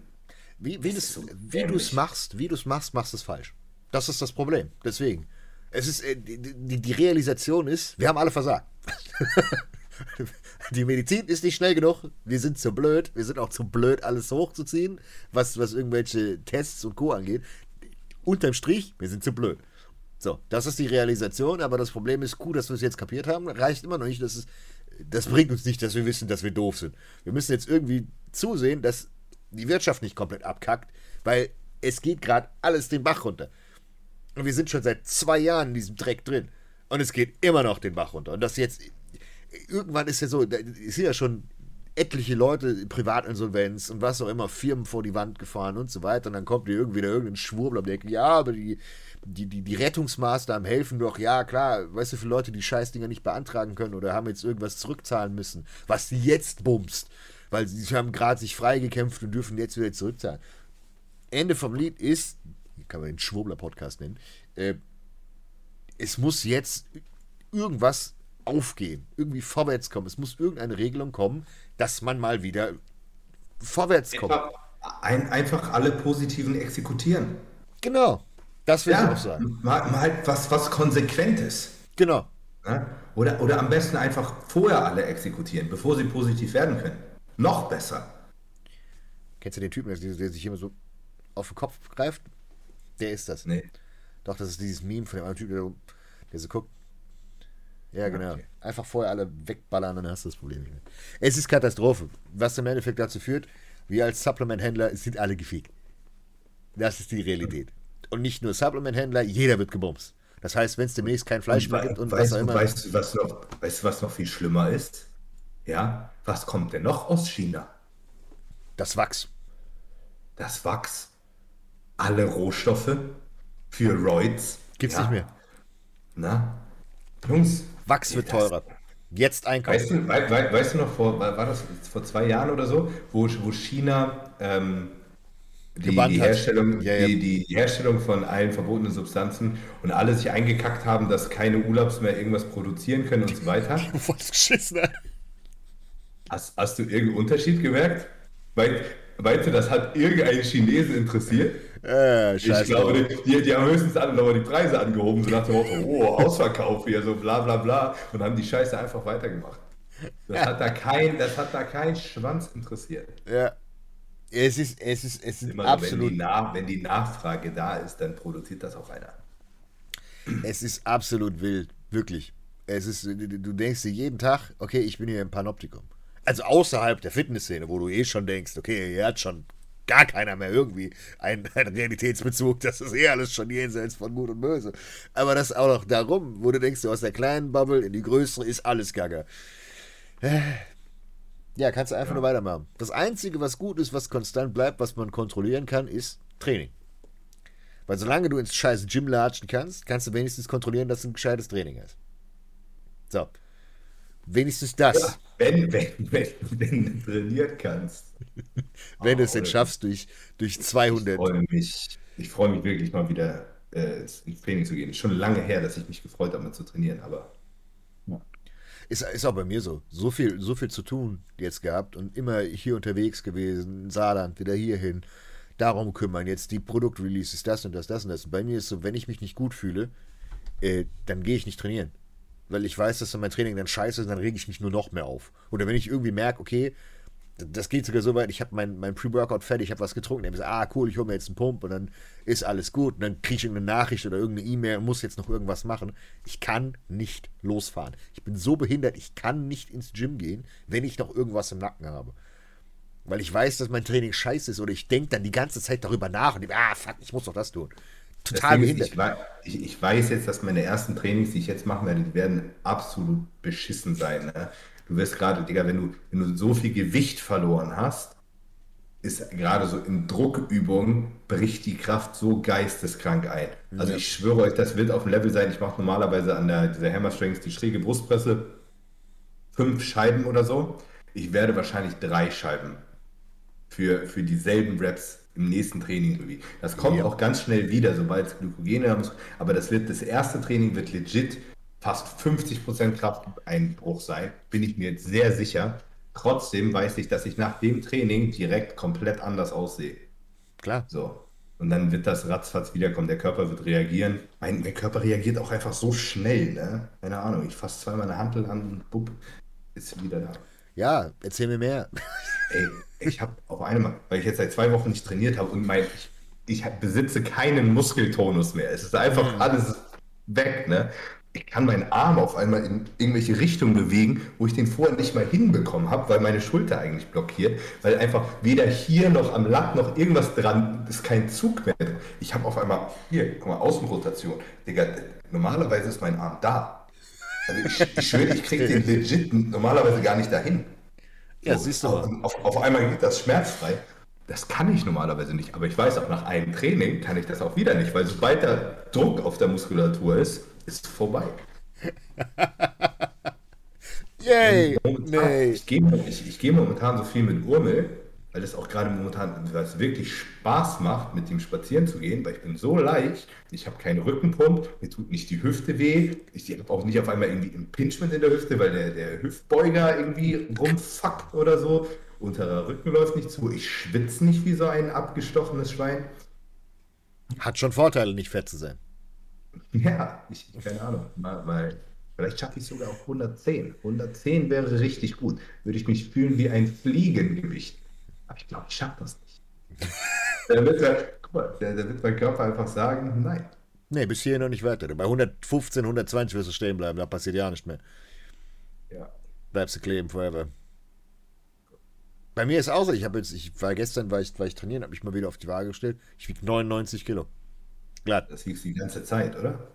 wie wie du es machst, wie du es machst, machst du es falsch. Das ist das Problem. Deswegen. Es ist, äh, die, die Realisation ist, wir haben alle versagt. die Medizin ist nicht schnell genug. Wir sind zu blöd. Wir sind auch zu blöd, alles hochzuziehen, was, was irgendwelche Tests und Co. angeht. Unterm Strich, wir sind zu blöd. So, das ist die Realisation, aber das Problem ist, cool, dass wir es jetzt kapiert haben, reicht immer noch nicht, dass es, das bringt uns nicht, dass wir wissen, dass wir doof sind. Wir müssen jetzt irgendwie zusehen, dass die Wirtschaft nicht komplett abkackt, weil es geht gerade alles den Bach runter. Und wir sind schon seit zwei Jahren in diesem Dreck drin. Und es geht immer noch den Bach runter. Und das jetzt, irgendwann ist ja so, es sind ja schon etliche Leute, Privatinsolvenz und was auch immer, Firmen vor die Wand gefahren und so weiter. Und dann kommt dir irgendwie da irgendein Schwurbel und denkt, ja, aber die, die, die, die Rettungsmaßnahmen helfen doch, ja klar, weißt du, für Leute, die Scheißdinger nicht beantragen können oder haben jetzt irgendwas zurückzahlen müssen, was sie jetzt bumst, weil sie haben gerade sich freigekämpft und dürfen jetzt wieder zurückzahlen. Ende vom Lied ist, kann man den Schwurbler-Podcast nennen, äh, es muss jetzt irgendwas aufgehen, irgendwie vorwärts kommen. Es muss irgendeine Regelung kommen, dass man mal wieder vorwärts kommt. Einfach, ein, einfach alle positiven exekutieren. Genau, das will ja, ich auch sagen. Mal, mal was, was Konsequentes. Genau. Ja? Oder, oder am besten einfach vorher alle exekutieren, bevor sie positiv werden können. Noch besser. Kennst du den Typen, der, der sich immer so auf den Kopf greift? Der ist das. Nee. Doch, das ist dieses Meme von dem anderen Typen, der, der so guckt. Ja, genau. Okay. Einfach vorher alle wegballern, dann hast du das Problem nicht mehr. Es ist Katastrophe. Was im Endeffekt dazu führt, wir als Supplement-Händler sind alle gefickt. Das ist die Realität. Und nicht nur Supplement-Händler, jeder wird gebumst. Das heißt, wenn es demnächst kein Fleisch mehr gibt und weißt, was auch immer. Weißt du, was noch, weißt du, was noch viel schlimmer ist? Ja, was kommt denn noch aus China? Das Wachs. Das Wachs. Alle Rohstoffe für Roids. Gibt's ja. nicht mehr. Na, Jungs, Wachs wird teurer. Jetzt einkaufen. Weißt du, we, we, weißt du noch, vor, war das vor zwei Jahren oder so, wo, wo China ähm, die, die, Herstellung, ja, ja. Die, die, Herstellung von allen verbotenen Substanzen und alle sich eingekackt haben, dass keine Urlaubs mehr irgendwas produzieren können und so weiter. Voll geschissen, hast, hast du irgendeinen Unterschied gemerkt? Weil, weißt du, das hat irgendeinen Chinesen interessiert? Äh, ich glaube, die, die, haben höchstens alle nochmal die Preise angehoben, so nach dem Motto, oh, Ausverkauf hier, so bla bla bla, und haben die Scheiße einfach weitergemacht. Das, hat da kein, das hat da kein Schwanz interessiert. Ja. Es ist, es ist, es ist Immer absolut. Wenn die, Nach wenn die Nachfrage da ist, dann produziert das auch einer. Es ist absolut wild, wirklich. Es ist, du denkst dir jeden Tag, okay, ich bin hier im Panoptikum. Also außerhalb der Fitnessszene, wo du eh schon denkst, okay, er hat schon gar keiner mehr irgendwie einen, einen, Realitätsbezug. Das ist eh alles schon jenseits von Gut und Böse. Aber das auch noch darum, wo du denkst, du aus der kleinen Bubble in die größere ist alles Gaga. Ja, kannst du einfach ja. nur weitermachen. Das Einzige, was gut ist, was konstant bleibt, was man kontrollieren kann, ist Training. Weil solange du ins scheiß Gym latschen kannst, kannst du wenigstens kontrollieren, dass du ein gescheites Training hast. So. Wenigstens das. Ja, wenn, wenn, wenn, wenn du trainieren kannst. wenn oh, du es denn schaffst, durch, durch 200. Ich freue mich, ich freue mich wirklich mal wieder äh, ins Training zu gehen. Ist schon lange her, dass ich mich gefreut habe, mal zu trainieren, aber. Ist, ist auch bei mir so. So viel, so viel zu tun jetzt gehabt und immer hier unterwegs gewesen, Saarland, wieder hierhin. Darum kümmern, jetzt die Produktreleases, das und das, das und das. Und bei mir ist so, wenn ich mich nicht gut fühle, äh, dann gehe ich nicht trainieren weil ich weiß, dass dann mein Training dann scheiße ist, dann rege ich mich nur noch mehr auf. Oder wenn ich irgendwie merke, okay, das geht sogar so weit, ich habe mein, mein Pre-Workout fertig, ich habe was getrunken, ich gesagt, ah cool, ich hole mir jetzt einen Pump und dann ist alles gut und dann kriege ich irgendeine Nachricht oder irgendeine E-Mail und muss jetzt noch irgendwas machen. Ich kann nicht losfahren. Ich bin so behindert, ich kann nicht ins Gym gehen, wenn ich noch irgendwas im Nacken habe. Weil ich weiß, dass mein Training scheiße ist oder ich denke dann die ganze Zeit darüber nach und ich, ah fuck, ich muss doch das tun. Total behindert. Ich, ich, ich, weiß jetzt, dass meine ersten Trainings, die ich jetzt machen werde, die werden absolut beschissen sein. Ne? Du wirst gerade, Digga, wenn du, wenn du so viel Gewicht verloren hast, ist gerade so in Druckübungen bricht die Kraft so geisteskrank ein. Also ja. ich schwöre euch, das wird auf dem Level sein. Ich mache normalerweise an der dieser Hammer Strings die schräge Brustpresse fünf Scheiben oder so. Ich werde wahrscheinlich drei Scheiben für, für dieselben Reps im nächsten Training irgendwie. Das kommt ja. auch ganz schnell wieder, sobald es Glykogen haben. Aber das wird das erste Training wird legit fast 50% Krafteinbruch sein, bin ich mir jetzt sehr sicher. Trotzdem weiß ich, dass ich nach dem Training direkt komplett anders aussehe. Klar. So. Und dann wird das ratzfatz wiederkommen. Der Körper wird reagieren. Mein, der Körper reagiert auch einfach so schnell, ne? Keine Ahnung. Ich fasse zweimal eine Handel an und bupp, ist wieder da. Ja, erzähl mir mehr. Ey, ich habe auf einmal, weil ich jetzt seit zwei Wochen nicht trainiert habe und mein, ich, ich besitze keinen Muskeltonus mehr. Es ist einfach mhm. alles weg, ne? Ich kann meinen Arm auf einmal in irgendwelche Richtungen bewegen, wo ich den vorher nicht mal hinbekommen habe, weil meine Schulter eigentlich blockiert, weil einfach weder hier noch am Lack noch irgendwas dran ist kein Zug mehr. Ich habe auf einmal, hier, guck mal, Außenrotation. Digga, normalerweise ist mein Arm da. Also ich, ich schwöre, ich kriege den legit normalerweise gar nicht dahin. Ja, so, siehst du auf, auf, auf einmal geht das schmerzfrei. Das kann ich normalerweise nicht, aber ich weiß auch nach einem Training kann ich das auch wieder nicht, weil sobald der Druck auf der Muskulatur ist, ist vorbei. Yay! Momentan, nee. Ich gehe ich, ich geh momentan so viel mit Urmel, weil es auch gerade momentan was wirklich Spaß macht, mit dem spazieren zu gehen, weil ich bin so leicht, ich habe keinen Rückenpump, mir tut nicht die Hüfte weh, ich habe auch nicht auf einmal irgendwie Impingement in der Hüfte, weil der, der Hüftbeuger irgendwie rumfuckt oder so. Unterer Rücken läuft nicht zu, ich schwitze nicht wie so ein abgestochenes Schwein. Hat schon Vorteile, nicht fett zu sein. Ja, ich, keine Ahnung. Mal, vielleicht schaffe ich es sogar auf 110. 110 wäre richtig gut. Würde ich mich fühlen wie ein Fliegengewicht. Aber ich glaube, ich schaffe das nicht. da, wird der, guck mal, da, da wird mein Körper einfach sagen, nein. Nee, bis hier noch nicht weiter. Bei 115, 120 wirst du stehen bleiben, da passiert ja nichts mehr. Ja. Bleibst du kleben forever. Bei mir ist auch so, ich habe jetzt, ich war gestern, war ich, war ich trainieren, habe mich mal wieder auf die Waage gestellt. Ich wiege 99 Kilo. Glatt. Das wiegst du die ganze Zeit, oder?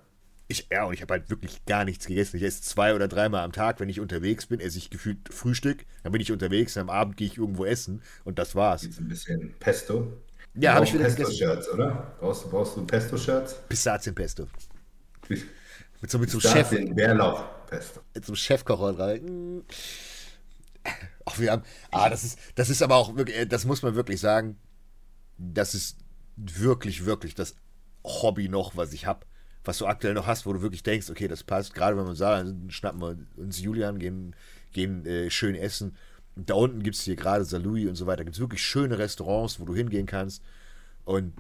Ich, ja, und ich habe halt wirklich gar nichts gegessen. Ich esse zwei oder dreimal am Tag, wenn ich unterwegs bin, esse ich gefühlt Frühstück, dann bin ich unterwegs, am Abend gehe ich irgendwo essen und das war's. Jetzt ein bisschen Pesto. Ja, habe ich wieder Pesto-Shirts, oder? Brauchst, du, brauchst du Pesto-Shirts? Pistazien-Pesto. Mit so, mit so Chef. Bärlauch-Pesto. Mit so einem Chefkocher rein. Ach, wir haben. Ah, das ist, das ist aber auch wirklich, das muss man wirklich sagen. Das ist wirklich, wirklich das Hobby noch, was ich habe, was du aktuell noch hast, wo du wirklich denkst, okay, das passt. Gerade wenn man sagt, schnappen wir uns Julian, gehen, gehen äh, schön essen. Und da unten gibt es hier gerade Salui und so weiter. Gibt es wirklich schöne Restaurants, wo du hingehen kannst. Und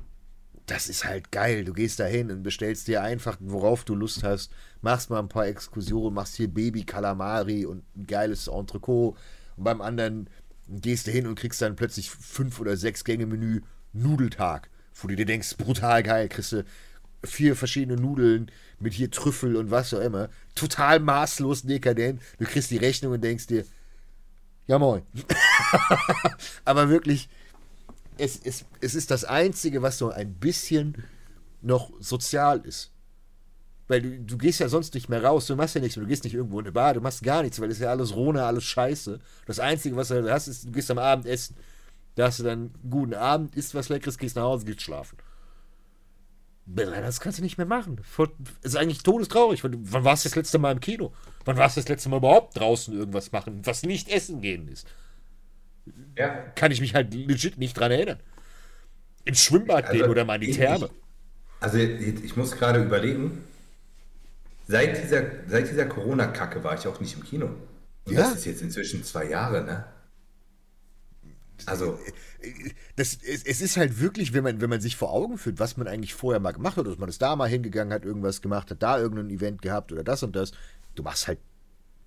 das ist halt geil. Du gehst da hin und bestellst dir einfach, worauf du Lust hast, machst mal ein paar Exkursionen, machst hier Baby Calamari und ein geiles Entrecot. Und beim anderen gehst du hin und kriegst dann plötzlich fünf oder sechs Gänge Menü Nudeltag wo du dir denkst, brutal geil, kriegst du vier verschiedene Nudeln mit hier Trüffel und was auch immer. Total maßlos dekadent. Du kriegst die Rechnung und denkst dir, ja moin. Aber wirklich, es, es, es ist das Einzige, was so ein bisschen noch sozial ist. Weil du, du gehst ja sonst nicht mehr raus, du machst ja nichts, du gehst nicht irgendwo in eine Bar, du machst gar nichts, weil es ist ja alles Rona, alles Scheiße. Das Einzige, was du hast, ist, du gehst am Abend essen. Da hast du dann guten Abend, isst was Leckeres, gehst nach Hause, gehst schlafen. Das kannst du nicht mehr machen. Ist eigentlich todestraurig. Wann warst du das letzte Mal im Kino? Wann warst du das letzte Mal überhaupt draußen irgendwas machen, was nicht essen gehen ist? Ja. Kann ich mich halt legit nicht dran erinnern. Ins Schwimmbad also, gehen oder mal in die Therme. Ich, also ich muss gerade überlegen, seit dieser, seit dieser Corona-Kacke war ich auch nicht im Kino. Und ja? das ist jetzt inzwischen zwei Jahre, ne? Also, das, es, es, ist halt wirklich, wenn man, wenn man sich vor Augen führt, was man eigentlich vorher mal gemacht hat, dass man ist da mal hingegangen hat, irgendwas gemacht hat, da irgendein Event gehabt oder das und das, du machst halt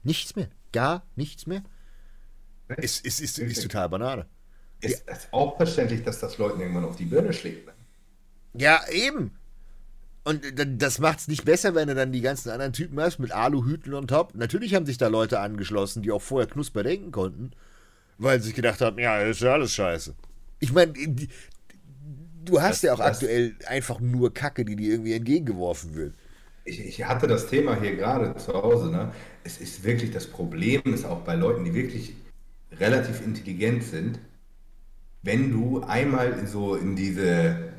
nichts mehr. Gar nichts mehr. Ist, ist, ist, ist total Banane. Ist, ist auch verständlich, dass das Leuten irgendwann auf die Birne schlägt. Ne? Ja, eben. Und das macht es nicht besser, wenn du dann die ganzen anderen Typen hast mit Aluhüten und Top. Natürlich haben sich da Leute angeschlossen, die auch vorher Knusper denken konnten, weil sie sich gedacht haben, ja, ist ja alles scheiße. Ich meine, du hast das, ja auch aktuell einfach nur Kacke, die dir irgendwie entgegengeworfen wird. Ich, ich hatte das Thema hier gerade zu Hause. Ne? Es ist wirklich das Problem, ist auch bei Leuten, die wirklich relativ intelligent sind, wenn du einmal so in diese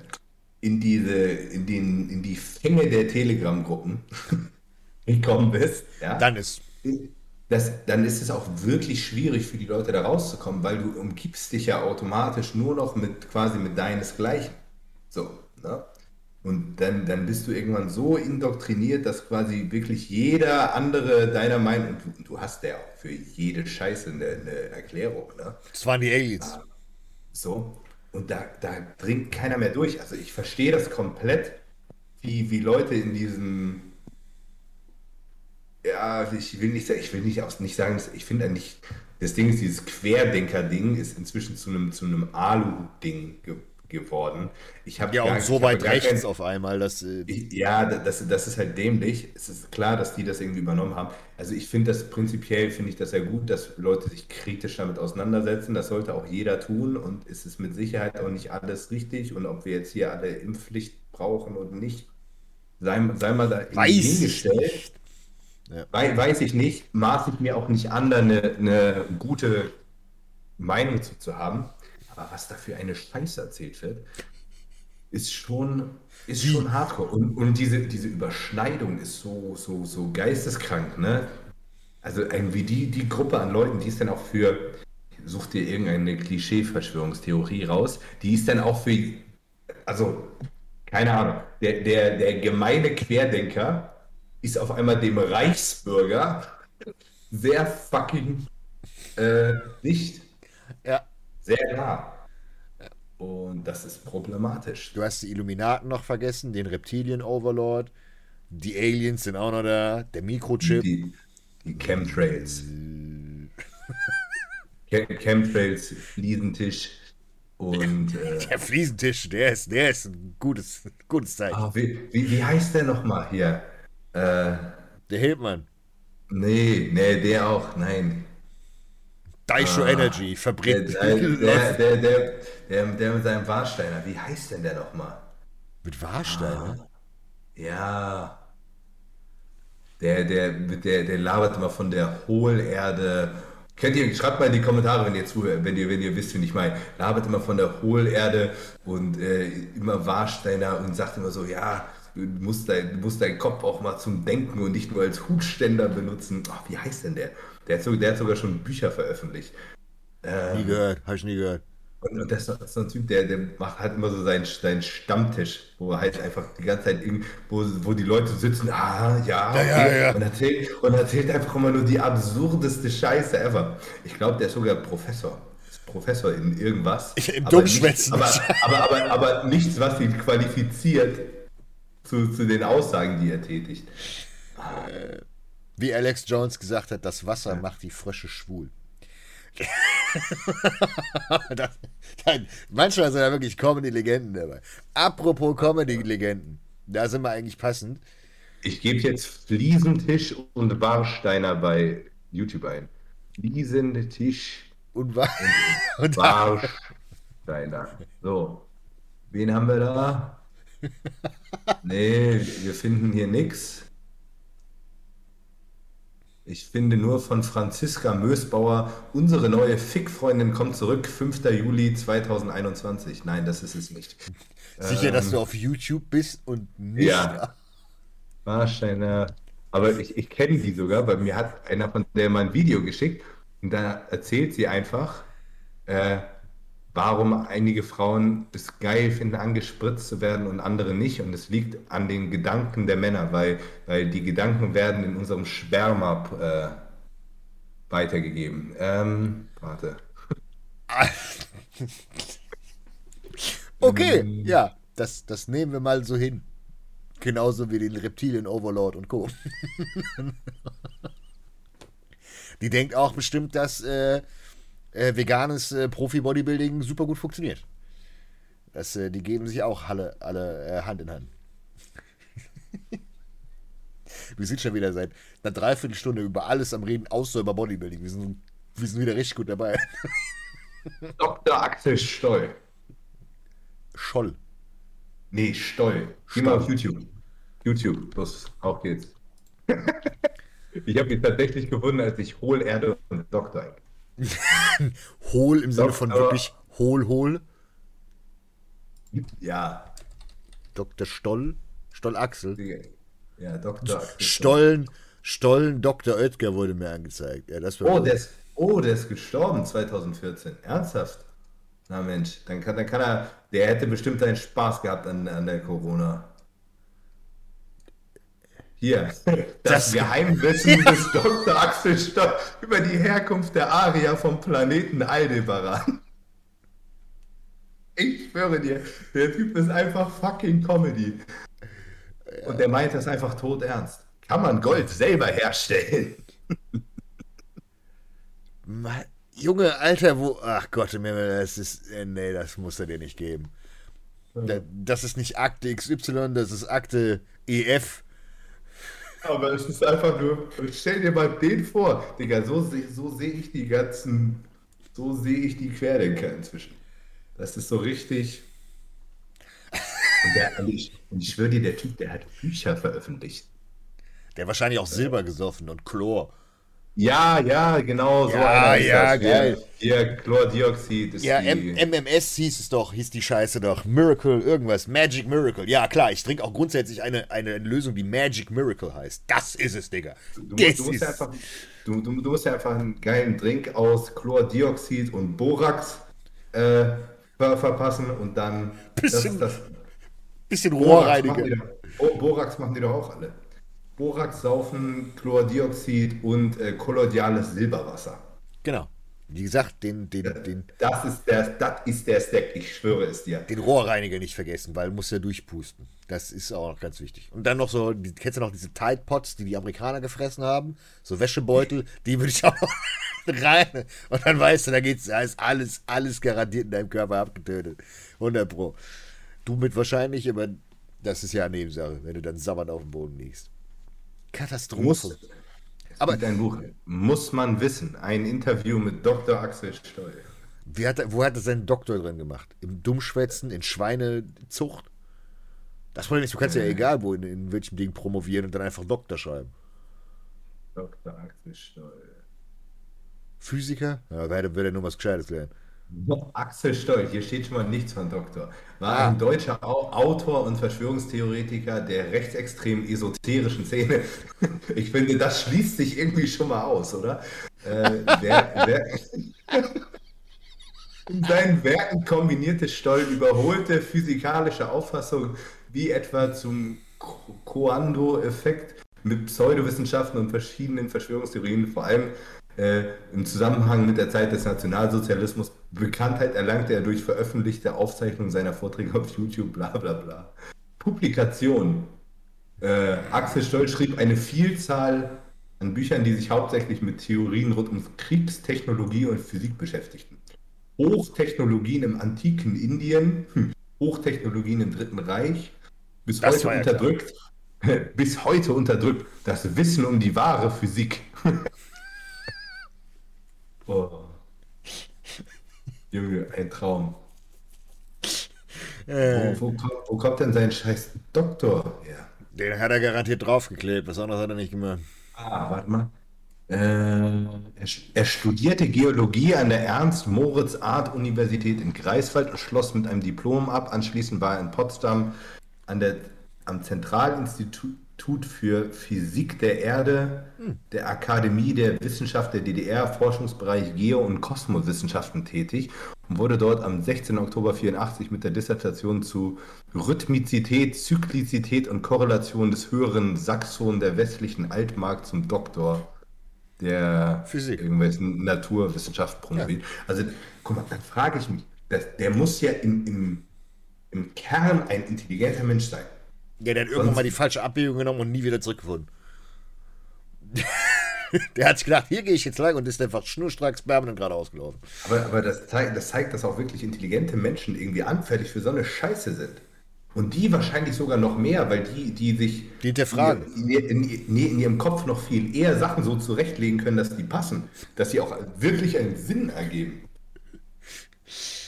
in diese, in den, in die Fänge der Telegram-Gruppen gekommen bist, ja, dann ist. Das, dann ist es auch wirklich schwierig für die Leute da rauszukommen, weil du umgibst dich ja automatisch nur noch mit quasi mit deinesgleichen. So, ne? Und dann, dann bist du irgendwann so indoktriniert, dass quasi wirklich jeder andere deiner Meinung, und du, du hast ja auch für jede Scheiße eine, eine Erklärung. Ne? Das waren die Aliens. So, und da, da dringt keiner mehr durch. Also ich verstehe das komplett, wie, wie Leute in diesem, ja, ich will nicht, ich will nicht, auch nicht sagen, ich finde eigentlich, das Ding ist, dieses Querdenker-Ding ist inzwischen zu einem, zu einem Alu-Ding geworden geworden. Ich ja, gar, und so weit rechts kein, auf einmal. Dass, äh, ich, ja, das, das ist halt dämlich. Es ist klar, dass die das irgendwie übernommen haben. Also ich finde das prinzipiell, finde ich das sehr gut, dass Leute sich kritisch damit auseinandersetzen. Das sollte auch jeder tun und es ist mit Sicherheit auch nicht alles richtig. Und ob wir jetzt hier alle Impfpflicht brauchen oder nicht, sei, sei mal da Weiß hingestellt. Ja. Weiß ich nicht, maß ich mir auch nicht an, da eine, eine gute Meinung zu, zu haben. Aber was da für eine Scheiße erzählt wird, ist schon, ist schon hardcore. Und, und diese, diese Überschneidung ist so, so, so geisteskrank, ne? Also irgendwie die, die Gruppe an Leuten, die ist dann auch für, such dir irgendeine Klischee-Verschwörungstheorie raus, die ist dann auch für, also, keine Ahnung, der, der, der gemeine Querdenker ist auf einmal dem Reichsbürger sehr fucking äh, dicht. Ja. Sehr nah. Und das ist problematisch. Du hast die Illuminaten noch vergessen, den Reptilien-Overlord. Die Aliens sind auch noch da. Der Mikrochip. Die, die Chemtrails. Chemtrails, Fliesentisch. Und, äh, der Fliesentisch, der ist, der ist ein gutes, gutes Zeichen. Oh, wie, wie, wie, heißt der nochmal hier? Äh, der Hildmann. Nee, nee, der auch, nein. Daisho ah, Energy verbrennt. Der, der, der, der, der, der mit seinem Warsteiner, wie heißt denn der nochmal? Mit Warsteiner? Ah, ja. Der, der, der, der labert immer von der Hohlerde. Könnt ihr, schreibt mal in die Kommentare, wenn ihr zuhört, wenn ihr, wenn ihr wisst, wen ich meine. Labert immer von der Hohlerde und äh, immer Warsteiner und sagt immer so, ja, du musst, dein, du musst deinen Kopf auch mal zum Denken und nicht nur als Hutständer benutzen. Ach, wie heißt denn der? Der hat, der hat sogar schon Bücher veröffentlicht. Ähm, nie gehört, habe ich nie gehört. Und, und das, ist so ein Typ, der, der macht halt immer so seinen, seinen Stammtisch, wo er halt einfach die ganze Zeit, wo, wo die Leute sitzen, ah, ja, okay, ja, ja, ja. Und, erzählt, und erzählt einfach immer nur die absurdeste Scheiße ever. Ich glaube, der ist sogar Professor. Ist Professor in irgendwas. Im Dummschwätzen. Aber, aber, aber, aber, nichts, was ihn qualifiziert zu, zu den Aussagen, die er tätigt. Äh, wie Alex Jones gesagt hat, das Wasser macht die Frösche schwul. das, manchmal sind da wirklich Comedy-Legenden dabei. Apropos Comedy-Legenden, da sind wir eigentlich passend. Ich gebe jetzt Fliesentisch und Warsteiner bei YouTube ein. Fliesentisch und, War und Warsteiner. So, wen haben wir da? Nee, wir finden hier nichts. Ich finde nur von Franziska Mösbauer, unsere neue Fickfreundin kommt zurück, 5. Juli 2021. Nein, das ist es nicht. Sicher, ähm, dass du auf YouTube bist und nicht. Ja. Wahrscheinlich. Aber ich, ich kenne die sogar, weil mir hat einer von der mal ein Video geschickt und da erzählt sie einfach, äh, warum einige Frauen es geil finden, angespritzt zu werden und andere nicht. Und es liegt an den Gedanken der Männer, weil, weil die Gedanken werden in unserem Sperma äh, weitergegeben. Ähm, warte. okay, hm. ja, das, das nehmen wir mal so hin. Genauso wie den Reptilien Overlord und Co. Die denkt auch bestimmt, dass äh, äh, veganes äh, Profi-Bodybuilding super gut funktioniert. Das, äh, die geben sich auch alle, alle äh, Hand in Hand. wir sind schon wieder seit einer Dreiviertelstunde über alles am Reden, außer über Bodybuilding. Wir sind, wir sind wieder richtig gut dabei. Dr. Axel Stoll. Scholl. Nee, Stoll. Geh mal auf YouTube. YouTube, los, auf geht's. ich habe ihn tatsächlich gefunden, als ich Hohlerde und Doktor. hohl im Sinne von wirklich hohl, hohl. Ja. Dr. Stoll? Stoll Axel? Ja, Dr. Axel. Stollen, Stollen Dr. Oetker wurde mir angezeigt. Ja, das oh, der ist, oh, der ist gestorben 2014. Ernsthaft? Na Mensch, dann kann, dann kann er, der hätte bestimmt seinen Spaß gehabt an, an der Corona. Hier, das, das Geheimwissen des Dr. Axel Stoll über die Herkunft der Aria vom Planeten Aldebaran. Ich schwöre dir, der Typ ist einfach fucking Comedy. Und der meint das einfach tot ernst. Kann man Gold selber herstellen? Junge, Alter, wo. Ach Gott, das ist. Äh, nee, das muss er dir nicht geben. Das ist nicht Akte XY, das ist Akte EF. Aber es ist einfach nur. Stell dir mal den vor, Digga, so, so sehe ich die ganzen. So sehe ich die Querdenker inzwischen. Das ist so richtig. Und, der, ich, und ich schwöre dir, der Typ, der hat Bücher veröffentlicht. Der wahrscheinlich auch Silber gesoffen und Chlor. Ja, ja, genau, so ja, einer ist ja, das. geil. Hier, Chlordioxid ist Ja, die... MMS hieß es doch, hieß die Scheiße doch. Miracle, irgendwas. Magic Miracle. Ja, klar, ich trinke auch grundsätzlich eine, eine Lösung, die Magic Miracle heißt. Das ist es, Digga. Du, das du, musst, ist... einfach, du, du, du musst ja einfach einen geilen Drink aus Chlordioxid und Borax äh, ver verpassen und dann. Bisschen, das, das, bisschen Rohrreiniger. Oh, Borax machen die doch auch alle. Borax saufen, Chlordioxid und äh, kolloidales Silberwasser. Genau. Wie gesagt, den, den, den. Das ist der, das ist der Stack, ich schwöre es dir. Den Rohrreiniger nicht vergessen, weil muss ja durchpusten. Das ist auch noch ganz wichtig. Und dann noch so, kennst du noch diese Tide Pots, die die Amerikaner gefressen haben? So Wäschebeutel, die würde ich auch rein. Und dann weißt du, da geht's, da ist alles, alles garantiert in deinem Körper abgetötet. 100 Pro. Du mit wahrscheinlich, aber das ist ja eine Nebensache, wenn du dann sabbernd auf dem Boden liegst. Katastrophe. Muss, aber dein Buch muss man wissen. Ein Interview mit Dr. Axel Stoll. Hat er, wo hat er seinen Doktor drin gemacht? Im Dummschwätzen, in Schweinezucht? Das wollte nicht. Du kannst ja egal wo in, in welchem Ding promovieren und dann einfach Doktor schreiben. Dr. Axel Stoll. Physiker? Ja, wer würde nur was Gescheites lernen. Axel Stoll, hier steht schon mal nichts von Doktor. War ah. ein deutscher Autor und Verschwörungstheoretiker der rechtsextremen esoterischen Szene. Ich finde, das schließt sich irgendwie schon mal aus, oder? Äh, der, der in seinen Werken kombinierte Stoll überholte physikalische Auffassungen wie etwa zum Koando-Effekt mit Pseudowissenschaften und verschiedenen Verschwörungstheorien, vor allem äh, im Zusammenhang mit der Zeit des Nationalsozialismus Bekanntheit erlangte er durch veröffentlichte Aufzeichnungen seiner Vorträge auf YouTube, bla bla bla. Publikation. Äh, Axel Stoll schrieb eine Vielzahl an Büchern, die sich hauptsächlich mit Theorien rund um Kriegstechnologie und Physik beschäftigten. Hochtechnologien im antiken Indien, hm, Hochtechnologien im Dritten Reich, bis das heute unterdrückt, bis heute unterdrückt das Wissen um die wahre Physik. oh. Junge, ein Traum. Äh. Wo, wo, kommt, wo, kommt denn sein scheiß Doktor her? Den hat er garantiert draufgeklebt, was anderes hat er nicht gemacht. Ah, warte mal. Äh, er, er, studierte Geologie an der Ernst-Moritz-Art-Universität in Greifswald und schloss mit einem Diplom ab. Anschließend war er in Potsdam an der, am Zentralinstitut Institut für Physik der Erde hm. der Akademie der Wissenschaft der DDR, Forschungsbereich Geo- und Kosmowissenschaften tätig und wurde dort am 16. Oktober 84 mit der Dissertation zu Rhythmizität, Zyklizität und Korrelation des höheren Saxon der westlichen Altmark zum Doktor der Physik. irgendwelchen Naturwissenschaften promoviert. Ja. Also, guck mal, dann frage ich mich, das, der muss ja im, im, im Kern ein intelligenter Mensch sein. Ja, der hat irgendwann mal die falsche Abbiegung genommen und nie wieder zurückgefunden. Der hat sich gedacht, hier gehe ich jetzt lang und ist einfach schnurstracks permanent gerade ausgelaufen. Aber, aber das, zeigt, das zeigt, dass auch wirklich intelligente Menschen irgendwie anfällig für so eine Scheiße sind. Und die wahrscheinlich sogar noch mehr, weil die, die sich die hinterfragen. In, in, in, in, ihrem Kopf noch viel eher Sachen so zurechtlegen können, dass die passen, dass sie auch wirklich einen Sinn ergeben.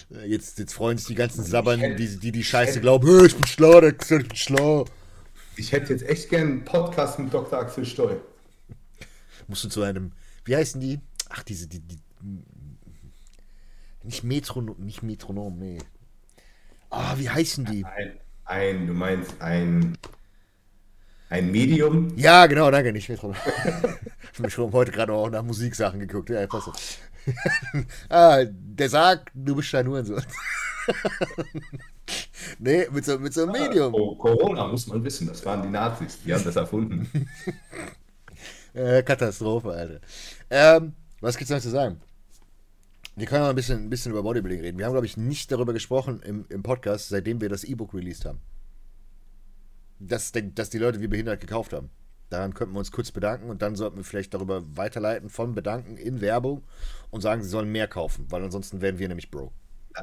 Jetzt, jetzt freuen sich die ganzen Sabbern, die, die die Scheiße glauben, hey, ich bin schlau, der ich bin schlau. Ich hätte jetzt echt gern einen Podcast mit Dr. Axel Stoll. Musst du zu einem, wie heißen die? Ach, diese, die, die nicht Metronom, nicht Metronom, nee. Ah, wie heißen die? Ein, ein, du meinst ein, ein Medium? Ja, genau, danke, nicht Metronom. ich habe schon heute gerade auch nach Musiksachen geguckt. Ja, passt so. ah, der sagt, du bist ein Hurensohn. nee, mit so, mit so einem ah, Medium. Oh, Corona muss man wissen, das waren die Nazis, die haben das erfunden. äh, Katastrophe, Alter. Ähm, was gibt's noch zu sagen? Wir können mal ein bisschen, ein bisschen über Bodybuilding reden. Wir haben, glaube ich, nicht darüber gesprochen im, im Podcast, seitdem wir das E-Book released haben. Dass, dass die Leute wie behindert gekauft haben. Daran könnten wir uns kurz bedanken und dann sollten wir vielleicht darüber weiterleiten von Bedanken in Werbung und sagen, sie sollen mehr kaufen, weil ansonsten werden wir nämlich broke.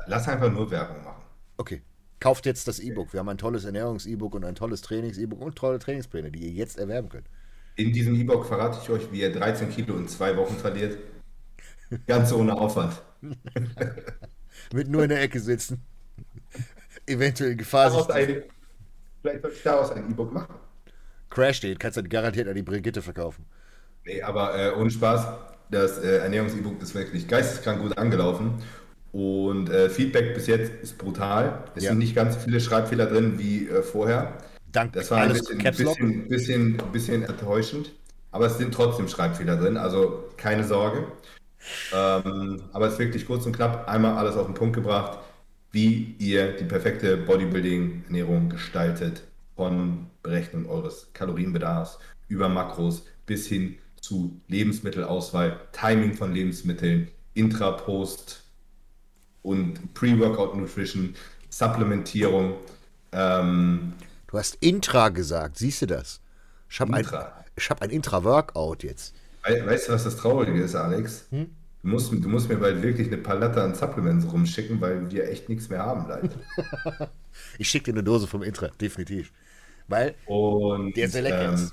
Lass einfach nur Werbung machen. Okay. Kauft jetzt das E-Book. Wir haben ein tolles Ernährungs-E-Book und ein tolles Trainings-E-Book und tolle Trainingspläne, die ihr jetzt erwerben könnt. In diesem E-Book verrate ich euch, wie ihr 13 Kilo in zwei Wochen verliert. Ganz ohne Aufwand. Mit nur in der Ecke sitzen. Eventuell Gefahr sich. Ein, vielleicht soll ich daraus ein E-Book machen. Crash steht, kannst du garantiert an die Brigitte verkaufen. Nee, aber äh, ohne Spaß, das äh, Ernährungs-E-Book ist wirklich geisteskrank gut angelaufen. Und äh, Feedback bis jetzt ist brutal. Es ja. sind nicht ganz viele Schreibfehler drin wie äh, vorher. Dank das war ein bisschen, bisschen, bisschen, bisschen enttäuschend. Aber es sind trotzdem Schreibfehler drin, also keine Sorge. Ähm, aber es ist wirklich kurz und knapp einmal alles auf den Punkt gebracht, wie ihr die perfekte Bodybuilding-Ernährung gestaltet. Von Berechnung eures Kalorienbedarfs über Makros bis hin zu Lebensmittelauswahl, Timing von Lebensmitteln, Intra-Post und Pre-Workout Nutrition, Supplementierung. Ähm, du hast Intra gesagt, siehst du das? Ich habe ein, hab ein Intra-Workout jetzt. Weißt du, was das Traurige ist, Alex? Hm? Du, musst, du musst mir bald wirklich eine Palette an Supplements rumschicken, weil wir echt nichts mehr haben, leider. ich schicke dir eine Dose vom Intra, definitiv. Weil Und, der ist sehr lecker ähm,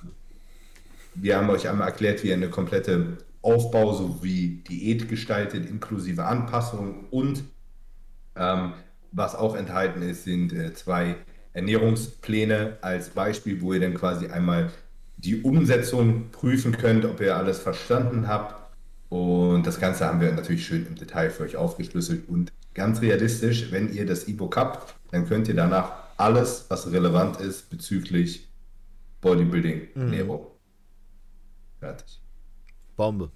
Wir haben euch einmal erklärt, wie ihr eine komplette Aufbau sowie Diät gestaltet, inklusive Anpassung und ähm, was auch enthalten ist, sind äh, zwei Ernährungspläne als Beispiel, wo ihr dann quasi einmal die Umsetzung prüfen könnt, ob ihr alles verstanden habt. Und das Ganze haben wir natürlich schön im Detail für euch aufgeschlüsselt und ganz realistisch, wenn ihr das E-Book habt, dann könnt ihr danach alles, was relevant ist bezüglich Bodybuilding, mhm. Ernährung. Fertig. Bombe.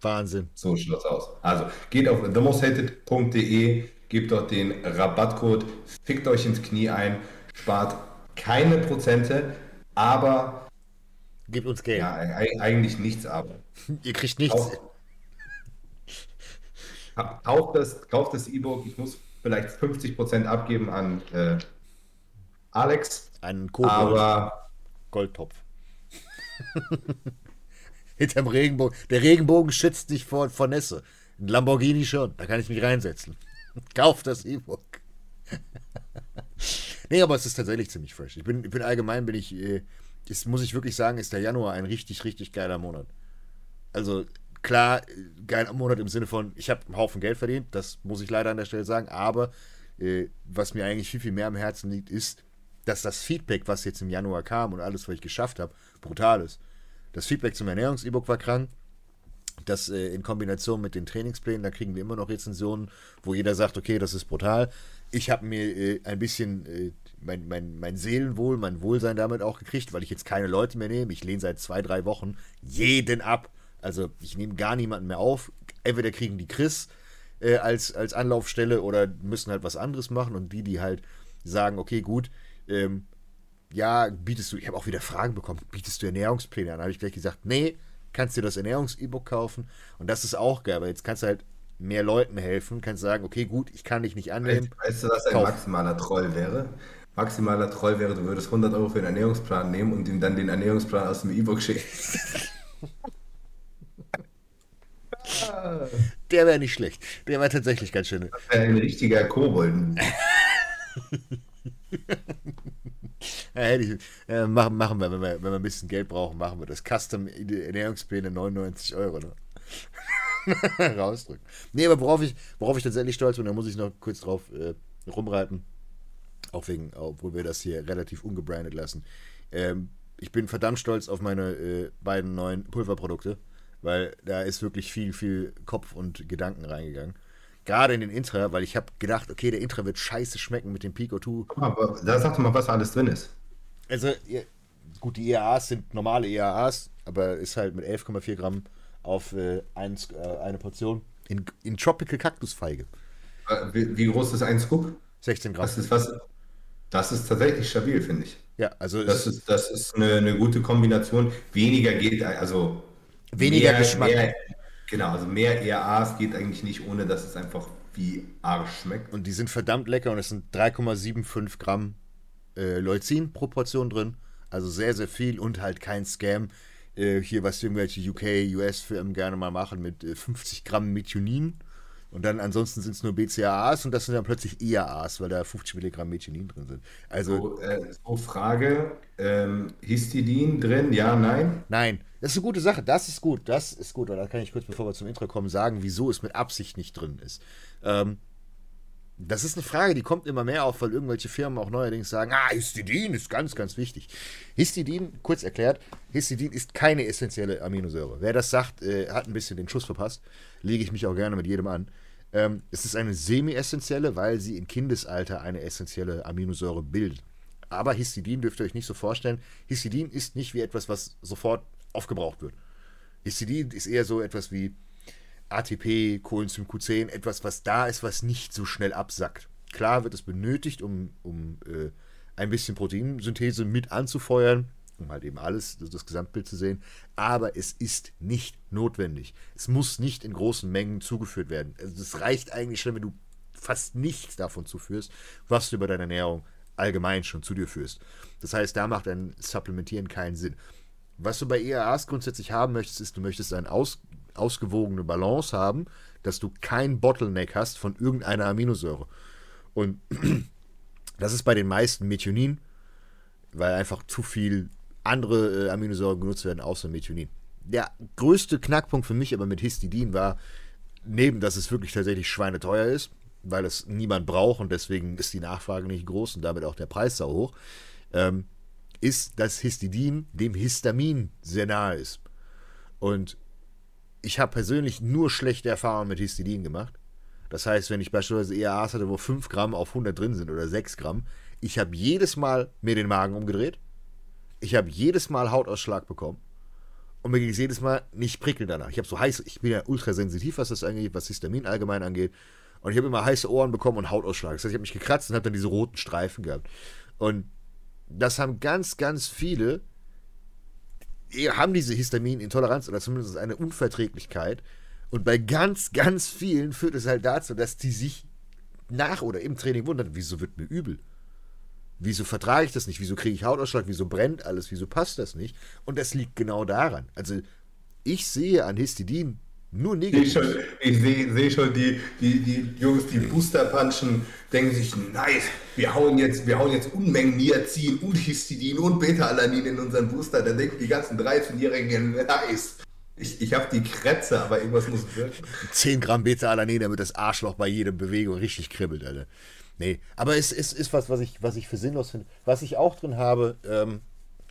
Wahnsinn. So schaut's aus. Also geht auf themosthated.de, gebt dort den Rabattcode, fickt euch ins Knie ein, spart keine Prozente, aber Gebt uns Geld. Ja, eigentlich nichts, aber. Ihr kriegt nichts. Kauft das, kauft das E-Book. Ich muss vielleicht 50% abgeben an äh, Alex. Einen Kobold. Aber. Goldtopf. Hinterm Regenbogen. Der Regenbogen schützt dich vor, vor Nässe. Ein Lamborghini schon. Da kann ich mich reinsetzen. Kauft das E-Book. nee, aber es ist tatsächlich ziemlich fresh. Ich bin, ich bin allgemein, bin ich. Äh, ist, muss ich wirklich sagen, ist der Januar ein richtig, richtig geiler Monat. Also klar, geiler Monat im Sinne von, ich habe einen Haufen Geld verdient, das muss ich leider an der Stelle sagen, aber äh, was mir eigentlich viel, viel mehr am Herzen liegt, ist, dass das Feedback, was jetzt im Januar kam und alles, was ich geschafft habe, brutal ist. Das Feedback zum Ernährungs-E-Book war krank. Das äh, in Kombination mit den Trainingsplänen, da kriegen wir immer noch Rezensionen, wo jeder sagt, okay, das ist brutal. Ich habe mir äh, ein bisschen äh, mein, mein, mein Seelenwohl, mein Wohlsein damit auch gekriegt, weil ich jetzt keine Leute mehr nehme. Ich lehne seit zwei, drei Wochen jeden ab. Also ich nehme gar niemanden mehr auf. Entweder kriegen die Chris äh, als, als Anlaufstelle oder müssen halt was anderes machen. Und die, die halt sagen, okay, gut, ähm, ja, bietest du, ich habe auch wieder Fragen bekommen, bietest du Ernährungspläne an? Habe ich gleich gesagt, nee, kannst du das Ernährungs-E-Book kaufen. Und das ist auch geil, weil jetzt kannst du halt mehr Leuten helfen, kannst sagen, okay, gut, ich kann dich nicht annehmen. Weißt, du, was ein maximaler Troll wäre? maximaler Troll wäre, du würdest 100 Euro für den Ernährungsplan nehmen und ihm dann den Ernährungsplan aus dem E-Book schicken. Der wäre nicht schlecht. Der war tatsächlich ganz schön. Ein richtiger Kobold. äh, machen, machen wir wenn, wir, wenn wir ein bisschen Geld brauchen, machen wir das. Custom Ernährungspläne 99 Euro. Ne? Rausdrücken. Nee, aber worauf ich, worauf ich tatsächlich stolz bin, da muss ich noch kurz drauf äh, rumreiten. Auch wegen, obwohl wir das hier relativ ungebrandet lassen. Ähm, ich bin verdammt stolz auf meine äh, beiden neuen Pulverprodukte, weil da ist wirklich viel, viel Kopf und Gedanken reingegangen. Gerade in den Intra, weil ich habe gedacht, okay, der Intra wird scheiße schmecken mit dem Pico 2. Aber da sag doch mal, was alles drin ist. Also, gut, die EAAs sind normale EAAs, aber ist halt mit 11,4 Gramm auf äh, eins, äh, eine Portion in, in Tropical Kaktusfeige. Äh, wie, wie, groß ist ein Scoop? 16 Gramm. Das ist, was, das ist tatsächlich stabil, finde ich. Ja, also das ist, das ist eine, eine, gute Kombination. Weniger geht, also weniger mehr, Geschmack. Mehr, genau, also mehr ERAs geht eigentlich nicht, ohne dass es einfach wie Arsch schmeckt. Und die sind verdammt lecker und es sind 3,75 Gramm äh, Leucin-Proportion drin. Also sehr, sehr viel und halt kein Scam. Äh, hier, was irgendwelche UK, US-Firmen gerne mal machen mit äh, 50 Gramm Methionin. Und dann ansonsten sind es nur BCAAs und das sind dann plötzlich IAAs, weil da 50 Milligramm Methionin drin sind. Also, so, äh, so Frage, ähm, Histidin drin, ja, nein? Nein, das ist eine gute Sache, das ist gut, das ist gut. Und da kann ich kurz, bevor wir zum Intro kommen, sagen, wieso es mit Absicht nicht drin ist. Ähm, das ist eine Frage, die kommt immer mehr auf, weil irgendwelche Firmen auch neuerdings sagen, ah, Histidin ist ganz, ganz wichtig. Histidin, kurz erklärt, Histidin ist keine essentielle Aminosäure. Wer das sagt, äh, hat ein bisschen den Schuss verpasst. Lege ich mich auch gerne mit jedem an. Ähm, es ist eine semi-essentielle, weil sie im Kindesalter eine essentielle Aminosäure bildet. Aber Histidin dürft ihr euch nicht so vorstellen. Histidin ist nicht wie etwas, was sofort aufgebraucht wird. Histidin ist eher so etwas wie ATP, Coenzym Q10, etwas, was da ist, was nicht so schnell absackt. Klar wird es benötigt, um, um äh, ein bisschen Proteinsynthese mit anzufeuern, um halt eben alles, das Gesamtbild zu sehen, aber es ist nicht notwendig. Es muss nicht in großen Mengen zugeführt werden. Also es reicht eigentlich schon, wenn du fast nichts davon zuführst, was du über deine Ernährung allgemein schon zu dir führst. Das heißt, da macht ein Supplementieren keinen Sinn. Was du bei ERAs grundsätzlich haben möchtest, ist, du möchtest ein aus, ausgewogene Balance haben, dass du kein Bottleneck hast von irgendeiner Aminosäure. Und das ist bei den meisten Methionin, weil einfach zu viel andere äh, Aminosäuren genutzt werden, außer Methionin. Der größte Knackpunkt für mich aber mit Histidin war, neben dass es wirklich tatsächlich schweineteuer ist, weil es niemand braucht und deswegen ist die Nachfrage nicht groß und damit auch der Preis so hoch, ähm, ist, dass Histidin dem Histamin sehr nahe ist. Und ich habe persönlich nur schlechte Erfahrungen mit Histidin gemacht. Das heißt, wenn ich beispielsweise EAAs hatte, wo 5 Gramm auf 100 drin sind oder 6 Gramm, ich habe jedes Mal mir den Magen umgedreht. Ich habe jedes Mal Hautausschlag bekommen. Und mir ging es jedes Mal nicht prickeln danach. Ich habe so heiß, ich bin ja ultrasensitiv, was das angeht, was Histamin allgemein angeht. Und ich habe immer heiße Ohren bekommen und Hautausschlag. Das heißt, ich habe mich gekratzt und habe dann diese roten Streifen gehabt. Und das haben ganz, ganz viele haben diese Histaminintoleranz oder zumindest eine Unverträglichkeit. Und bei ganz, ganz vielen führt es halt dazu, dass die sich nach oder im Training wundern, wieso wird mir übel? Wieso vertrage ich das nicht? Wieso kriege ich Hautausschlag? Wieso brennt alles? Wieso passt das nicht? Und das liegt genau daran. Also ich sehe an Histidin nur negativ. Ich, ich sehe seh schon die, die, die Jungs, die Booster punchen, denken sich, nice, wir hauen jetzt, wir hauen jetzt Unmengen Niacin und Histidin und Beta-Alanin in unseren Booster. Da denken die ganzen 13-Jährigen, nice. Ich, ich habe die Krätze, aber irgendwas muss wirken. 10 Gramm Beta-Alanin, damit das Arschloch bei jeder Bewegung richtig kribbelt, Alter. Nee, aber es, es ist was, was ich, was ich für sinnlos finde. Was ich auch drin habe, ähm,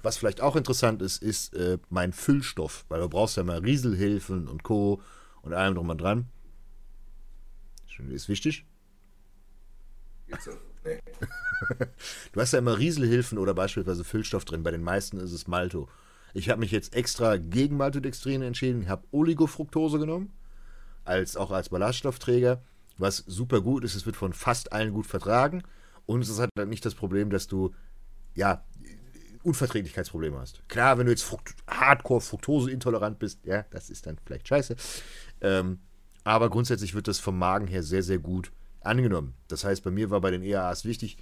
was vielleicht auch interessant ist, ist äh, mein Füllstoff, weil du brauchst ja mal Rieselhilfen und Co. und allem drum und dran. Ist wichtig. So. Nee. du hast ja immer Rieselhilfen oder beispielsweise Füllstoff drin. Bei den meisten ist es Malto. Ich habe mich jetzt extra gegen Maltodextrin entschieden. Ich habe Oligofructose genommen, als, auch als Ballaststoffträger, was super gut ist. Es wird von fast allen gut vertragen. Und es hat dann nicht das Problem, dass du ja Unverträglichkeitsprobleme hast. Klar, wenn du jetzt Frukt hardcore Fructose-intolerant bist, ja, das ist dann vielleicht scheiße. Ähm, aber grundsätzlich wird das vom Magen her sehr, sehr gut angenommen. Das heißt, bei mir war bei den EAAs wichtig,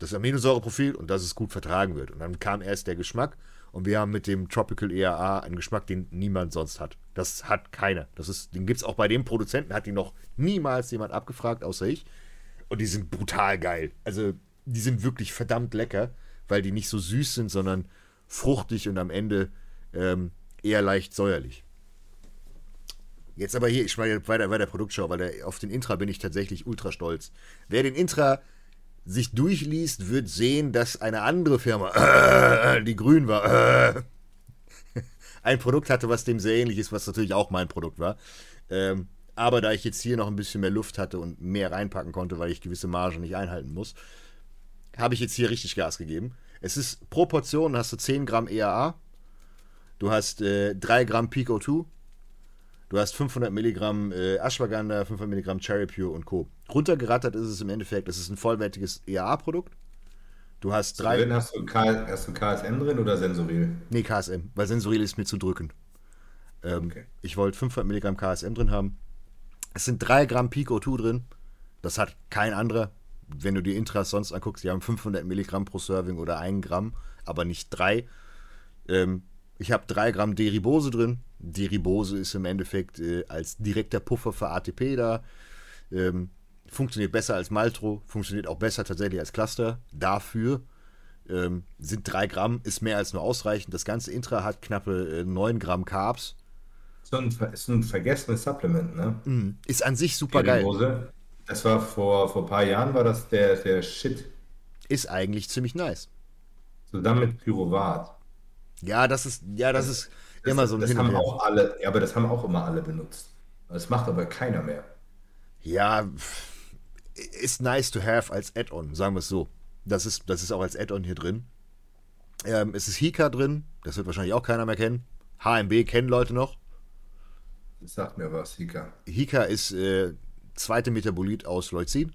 das Aminosäureprofil und dass es gut vertragen wird. Und dann kam erst der Geschmack Und wir haben mit dem Tropical ERA einen Geschmack, den niemand sonst hat. Das hat keiner. Das ist, den gibt es auch bei dem Produzenten, hat ihn noch niemals jemand abgefragt, außer ich. Und die sind brutal geil. Also, die sind wirklich verdammt lecker, weil die nicht so süß sind, sondern fruchtig und am Ende ähm, eher leicht säuerlich. Jetzt aber hier, ich schreibe weiter bei der Produktschau, weil der, auf den Intra bin ich tatsächlich ultra stolz. Wer den Intra sich durchliest, wird sehen, dass eine andere Firma, äh, die grün war, äh, ein Produkt hatte, was dem sehr ähnlich ist, was natürlich auch mein Produkt war. Ähm, aber da ich jetzt hier noch ein bisschen mehr Luft hatte und mehr reinpacken konnte, weil ich gewisse Margen nicht einhalten muss, habe ich jetzt hier richtig Gas gegeben. Es ist pro Portion hast du 10 Gramm EAA, du hast äh, 3 Gramm Pico 2, du hast 500 Milligramm äh, Ashwagandha, 500 Milligramm Cherry Pure und Co. Runtergerattert ist es im Endeffekt, es ist ein vollwertiges EAA-Produkt. Du hast drei. Drin hast du, K, hast du KSM drin oder Sensoril? Nee, KSM, weil Sensoril ist mir zu drückend. Ähm, okay. Ich wollte 500 Milligramm KSM drin haben. Es sind 3 Gramm Pico 2 drin. Das hat kein anderer. Wenn du die Intras sonst anguckst, die haben 500 Milligramm pro Serving oder 1 Gramm, aber nicht 3. Ähm, ich habe 3 Gramm Deribose drin. Deribose ist im Endeffekt äh, als direkter Puffer für ATP da. Ähm, funktioniert besser als Maltro, funktioniert auch besser tatsächlich als Cluster. Dafür ähm, sind 3 Gramm, ist mehr als nur ausreichend. Das ganze Intra hat knappe äh, 9 Gramm Carbs. So ein, ist ein vergessenes Supplement, ne? Mm, ist an sich super geil. Das war vor, vor ein paar Jahren, war das der, der Shit. Ist eigentlich ziemlich nice. Zusammen mit Pyruvat. Ja, das ist, ja, das, das ist das, immer so ein das haben auch alle, Ja, aber das haben auch immer alle benutzt. Das macht aber keiner mehr. Ja, ist nice to have als Add-on, sagen wir es so. Das ist, das ist auch als Add-on hier drin. Ähm, es ist Hika drin, das wird wahrscheinlich auch keiner mehr kennen. HMB kennen Leute noch. Das sagt mir was, Hika. Hika ist äh, zweite Metabolit aus Leucin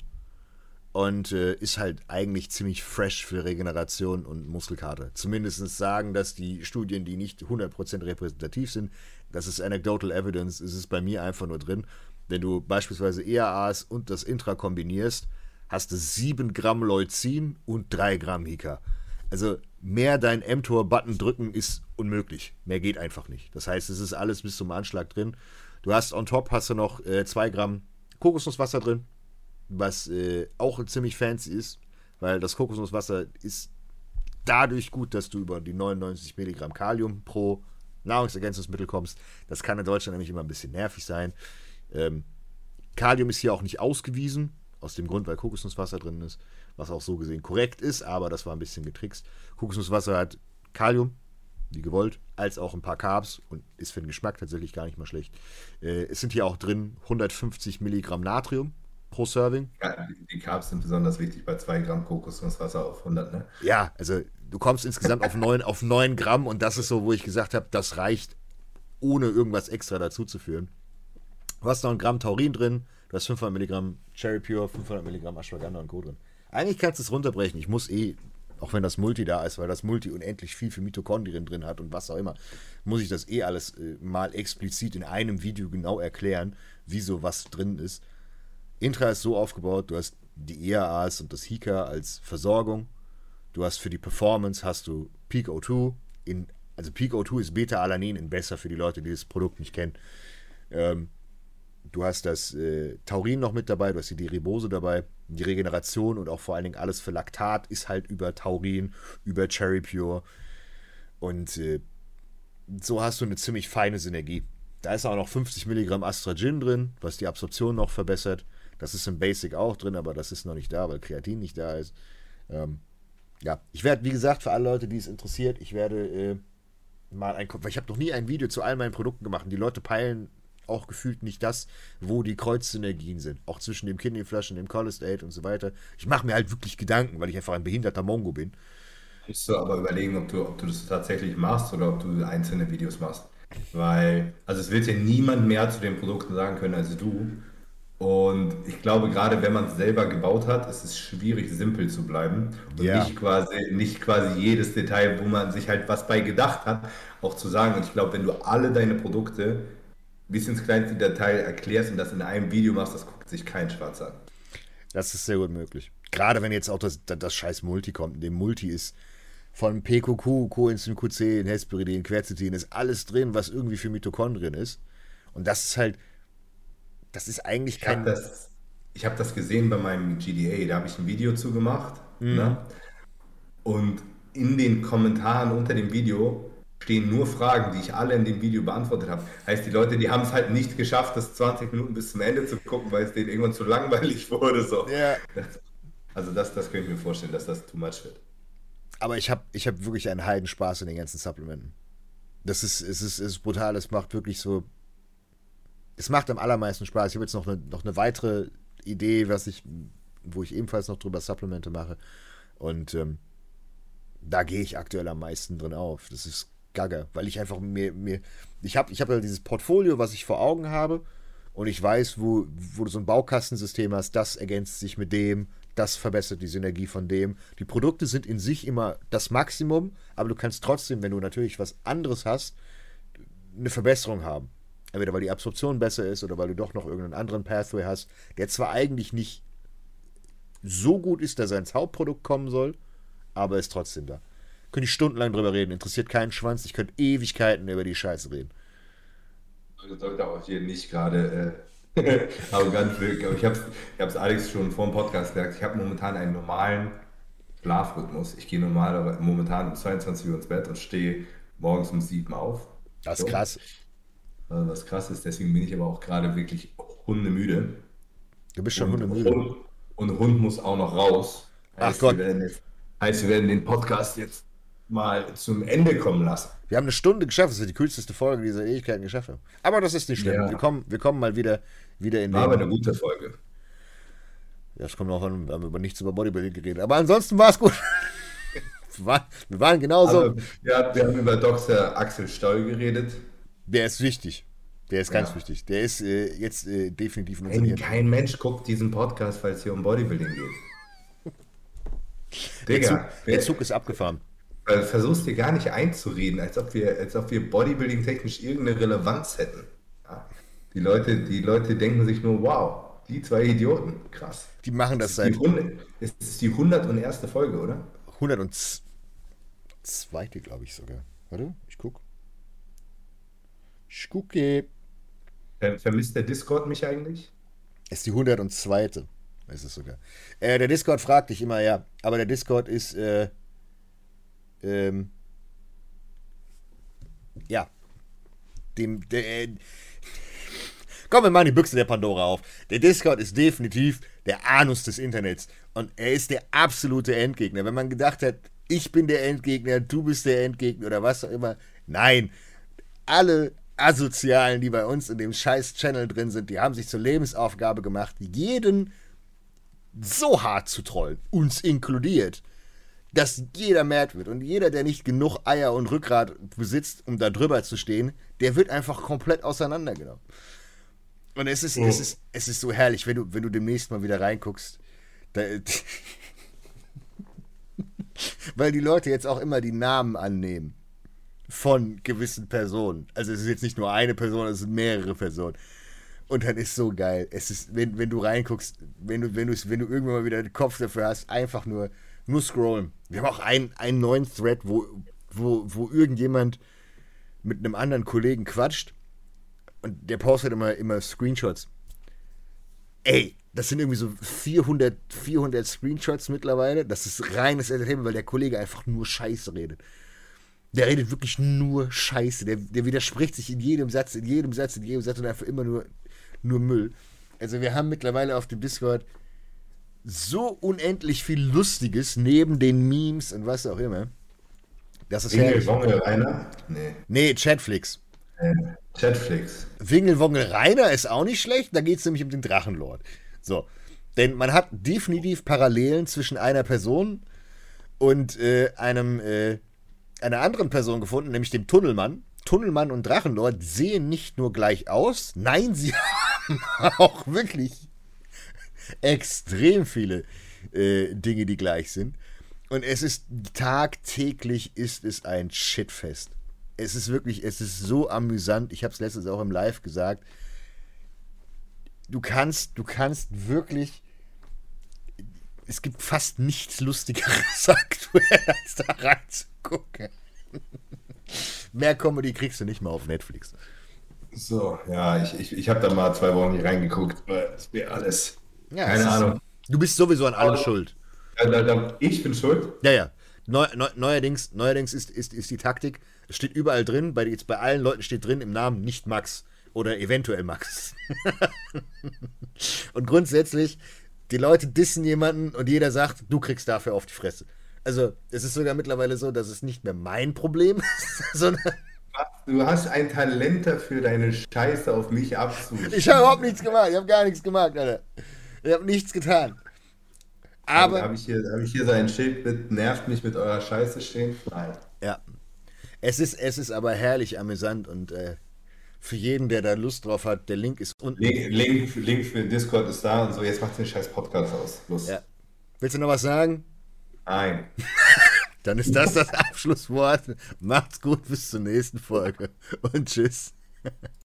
und äh, ist halt eigentlich ziemlich fresh für Regeneration und Muskelkater. Zumindest sagen dass die Studien, die nicht 100% repräsentativ sind, das ist Anecdotal Evidence, es ist bei mir einfach nur drin. Wenn du beispielsweise EAAs und das Intra kombinierst, hast du 7 Gramm Leucin und 3 Gramm Hika. Also mehr dein mTOR-Button drücken ist unmöglich. Mehr geht einfach nicht. Das heißt, es ist alles bis zum Anschlag drin. Du hast on top hast du noch 2 äh, Gramm Kokosnusswasser drin, was äh, auch ziemlich fancy ist, weil das Kokosnusswasser ist dadurch gut, dass du über die 99 Milligramm Kalium pro Nahrungsergänzungsmittel kommst. Das kann in Deutschland nämlich immer ein bisschen nervig sein. Ähm, Kalium ist hier auch nicht ausgewiesen, aus dem Grund, weil Kokosnusswasser drin ist, was auch so gesehen korrekt ist, aber das war ein bisschen getrickst. Kokosnusswasser hat Kalium, wie gewollt, als auch ein paar Carbs und ist für den Geschmack tatsächlich gar nicht mal schlecht. Äh, es sind hier auch drin 150 Milligramm Natrium pro Serving. Ja, die Carbs sind besonders wichtig bei 2 Gramm Kokosnusswasser auf 100, ne? Ja, also du kommst insgesamt auf 9, auf 9 Gramm und das ist so, wo ich gesagt habe, das reicht, ohne irgendwas extra dazuzuführen. Du hast noch ein Gramm Taurin drin, du hast 500 Milligramm Cherry Pure, 500 Milligramm Ashwagandha und Co. drin. Eigentlich kannst du es runterbrechen. Ich muss eh auch wenn das Multi da ist, weil das Multi unendlich viel für Mitochondrien drin hat und was auch immer, muss ich das eh alles äh, mal explizit in einem Video genau erklären, wieso was drin ist. Intra ist so aufgebaut, du hast die EAAs und das Hika als Versorgung. Du hast für die Performance hast du Peak O2 in also Peak O2 ist Beta-Alanin in besser für die Leute, die das Produkt nicht kennen. Ähm, du hast das äh, Taurin noch mit dabei, du hast die Deribose dabei die Regeneration und auch vor allen Dingen alles für Laktat ist halt über Taurin, über Cherry Pure. Und äh, so hast du eine ziemlich feine Synergie. Da ist auch noch 50 Milligramm Astragin drin, was die Absorption noch verbessert. Das ist im Basic auch drin, aber das ist noch nicht da, weil Kreatin nicht da ist. Ähm, ja, ich werde, wie gesagt, für alle Leute, die es interessiert, ich werde äh, mal ein, weil ich habe noch nie ein Video zu all meinen Produkten gemacht. Die Leute peilen auch gefühlt nicht das, wo die Kreuzsynergien sind. Auch zwischen dem Kidney-Flash und dem Cholesterol und so weiter. Ich mache mir halt wirklich Gedanken, weil ich einfach ein behinderter Mongo bin. Musst du aber überlegen, ob du, ob du das tatsächlich machst oder ob du einzelne Videos machst. Weil, also es wird ja niemand mehr zu den Produkten sagen können als du. Und ich glaube, gerade wenn man es selber gebaut hat, ist es schwierig, simpel zu bleiben und ja. nicht, quasi, nicht quasi jedes Detail, wo man sich halt was bei gedacht hat, auch zu sagen. Und ich glaube, wenn du alle deine Produkte bis ins kleinste Detail erklärst und das in einem Video machst, das guckt sich kein Schwarz an. Das ist sehr gut möglich. Gerade wenn jetzt auch das, das, das scheiß Multi kommt. Dem Multi ist von PQQ, Coenzym Q10, Hesperidin, Quercetin, ist alles drin, was irgendwie für Mitochondrien ist. Und das ist halt, das ist eigentlich kein. Ich habe das, hab das gesehen bei meinem GDA, da habe ich ein Video zu gemacht. Mhm. Ne? Und in den Kommentaren unter dem Video stehen nur Fragen, die ich alle in dem Video beantwortet habe. Heißt, die Leute, die haben es halt nicht geschafft, das 20 Minuten bis zum Ende zu gucken, weil es denen irgendwann zu langweilig wurde. So. Ja. Also das, das könnte ich mir vorstellen, dass das too much wird. Aber ich habe ich hab wirklich einen Heidenspaß in den ganzen Supplementen. Das ist, es ist, es ist brutal, es macht wirklich so. Es macht am allermeisten Spaß. Ich habe jetzt noch eine, noch eine weitere Idee, was ich, wo ich ebenfalls noch drüber Supplemente mache. Und ähm, da gehe ich aktuell am meisten drin auf. Das ist Gagger, weil ich einfach mir, mir ich habe ich hab ja dieses Portfolio, was ich vor Augen habe und ich weiß, wo, wo du so ein Baukastensystem hast, das ergänzt sich mit dem, das verbessert die Synergie von dem. Die Produkte sind in sich immer das Maximum, aber du kannst trotzdem, wenn du natürlich was anderes hast, eine Verbesserung haben. Entweder weil die Absorption besser ist oder weil du doch noch irgendeinen anderen Pathway hast, der zwar eigentlich nicht so gut ist, dass er ins Hauptprodukt kommen soll, aber ist trotzdem da. Könnte ich stundenlang drüber reden, interessiert keinen Schwanz, ich könnte Ewigkeiten über die Scheiße reden. Sollte auch hier nicht gerade äh, arrogant wirken, aber ich habe es Alex schon vor dem Podcast gesagt, ich habe momentan einen normalen Schlafrhythmus. Ich gehe normal, momentan um 22 Uhr ins Bett und stehe morgens um 7 auf. Das ist so. krass. Also was krass ist, deswegen bin ich aber auch gerade wirklich hundemüde. Du bist schon und, hundemüde. Und, und Hund muss auch noch raus. Ach Gott. Wir jetzt, heißt, wir werden den Podcast jetzt mal zum Ende kommen lassen. Wir haben eine Stunde geschafft. Das ist die kürzeste Folge dieser Ewigkeiten geschafft haben. Aber das ist nicht schlimm. Ja. Wir, kommen, wir kommen mal wieder, wieder in War aber eine gute Folge. Ja, es kommt auch an, wir haben über nichts über Bodybuilding geredet. Aber ansonsten war es gut. wir, waren, wir waren genauso. Also, ja, wir haben über Dr. Axel Stoll geredet. Der ist wichtig. Der ist ganz ja. wichtig. Der ist äh, jetzt äh, definitiv in unserem Kein Mensch guckt diesen Podcast, weil es hier um Bodybuilding geht. der, Digga, Zug, der Zug ist abgefahren versuchst dir gar nicht einzureden, als ob wir, als ob wir Bodybuilding-technisch irgendeine Relevanz hätten. Ja. Die, Leute, die Leute denken sich nur, wow, die zwei Idioten, krass. Die machen das, das seit. Es ist die 101. Folge, oder? 102. glaube ich sogar. Warte, ich guck. Ich gucke. Vermisst der Discord mich eigentlich? Ist die 102. Ist es sogar. Äh, der Discord fragt dich immer, ja. Aber der Discord ist. Äh, ähm, ja, dem, der, äh, Komm, wir machen die Büchse der Pandora auf. Der Discord ist definitiv der Anus des Internets. Und er ist der absolute Endgegner. Wenn man gedacht hat, ich bin der Endgegner, du bist der Endgegner oder was auch immer. Nein. Alle Asozialen, die bei uns in dem scheiß Channel drin sind, die haben sich zur Lebensaufgabe gemacht, jeden so hart zu trollen. Uns inkludiert dass jeder mad wird. Und jeder, der nicht genug Eier und Rückgrat besitzt, um da drüber zu stehen, der wird einfach komplett auseinandergenommen. Und es ist, oh. es ist, es ist so herrlich, wenn du, wenn du demnächst mal wieder reinguckst. Da, weil die Leute jetzt auch immer die Namen annehmen von gewissen Personen. Also es ist jetzt nicht nur eine Person, es sind mehrere Personen. Und dann ist so geil. Es ist, wenn, wenn du reinguckst, wenn du, wenn du, wenn du irgendwann mal wieder den Kopf dafür hast, einfach nur nur scrollen. Wir haben auch einen, einen neuen Thread, wo, wo, wo irgendjemand mit einem anderen Kollegen quatscht und der postet immer, immer Screenshots. Ey, das sind irgendwie so 400, 400 Screenshots mittlerweile. Das ist reines Entertainment, weil der Kollege einfach nur Scheiße redet. Der redet wirklich nur Scheiße. Der, der widerspricht sich in jedem Satz, in jedem Satz, in jedem Satz und einfach immer nur, nur Müll. Also wir haben mittlerweile auf dem Discord so unendlich viel Lustiges neben den Memes und was auch immer. Das ist Wingelwongel Rainer? Nee. Nee, Chatflix. Äh, Chatflix. Wingelwongel Rainer ist auch nicht schlecht, da geht es nämlich um den Drachenlord. So. Denn man hat definitiv Parallelen zwischen einer Person und äh, einem, äh, einer anderen Person gefunden, nämlich dem Tunnelmann. Tunnelmann und Drachenlord sehen nicht nur gleich aus, nein, sie haben auch wirklich extrem viele äh, Dinge, die gleich sind. Und es ist tagtäglich ist es ein Shitfest. Es ist wirklich, es ist so amüsant. Ich habe es letztens auch im Live gesagt. Du kannst, du kannst wirklich es gibt fast nichts Lustigeres aktuell, als da reinzugucken. Mehr Comedy kriegst du nicht mal auf Netflix. So, ja, ich, ich, ich habe da mal zwei Wochen nicht reingeguckt, weil es wäre alles. Ja, keine Ahnung. Du bist sowieso an allem Aber- schuld. Ich bin schuld. Ja, ja. Neu, neu, neuerdings neuerdings ist, ist, ist die Taktik, es steht überall drin, bei, jetzt bei allen Leuten steht drin im Namen nicht Max oder eventuell Max. und grundsätzlich, die Leute dissen jemanden und jeder sagt, du kriegst dafür auf die Fresse. Also, es ist sogar mittlerweile so, dass es nicht mehr mein Problem ist, sondern Du hast ein Talent dafür, deine Scheiße auf mich abzuschieben. ich habe überhaupt nichts gemacht. Ich habe gar nichts gemacht, Alter. Ich habe nichts getan. Aber. Habe ich, hier, hab ich hier so ein Schild mit nervt mich mit eurer Scheiße stehen? Nein. Ja. Es ist, es ist aber herrlich amüsant und äh, für jeden, der da Lust drauf hat, der Link ist unten. Link, Link, Link für Discord ist da und so. Jetzt macht den scheiß Podcast aus. Los. Ja. Willst du noch was sagen? Nein. Dann ist das das Abschlusswort. Macht's gut, bis zur nächsten Folge und tschüss.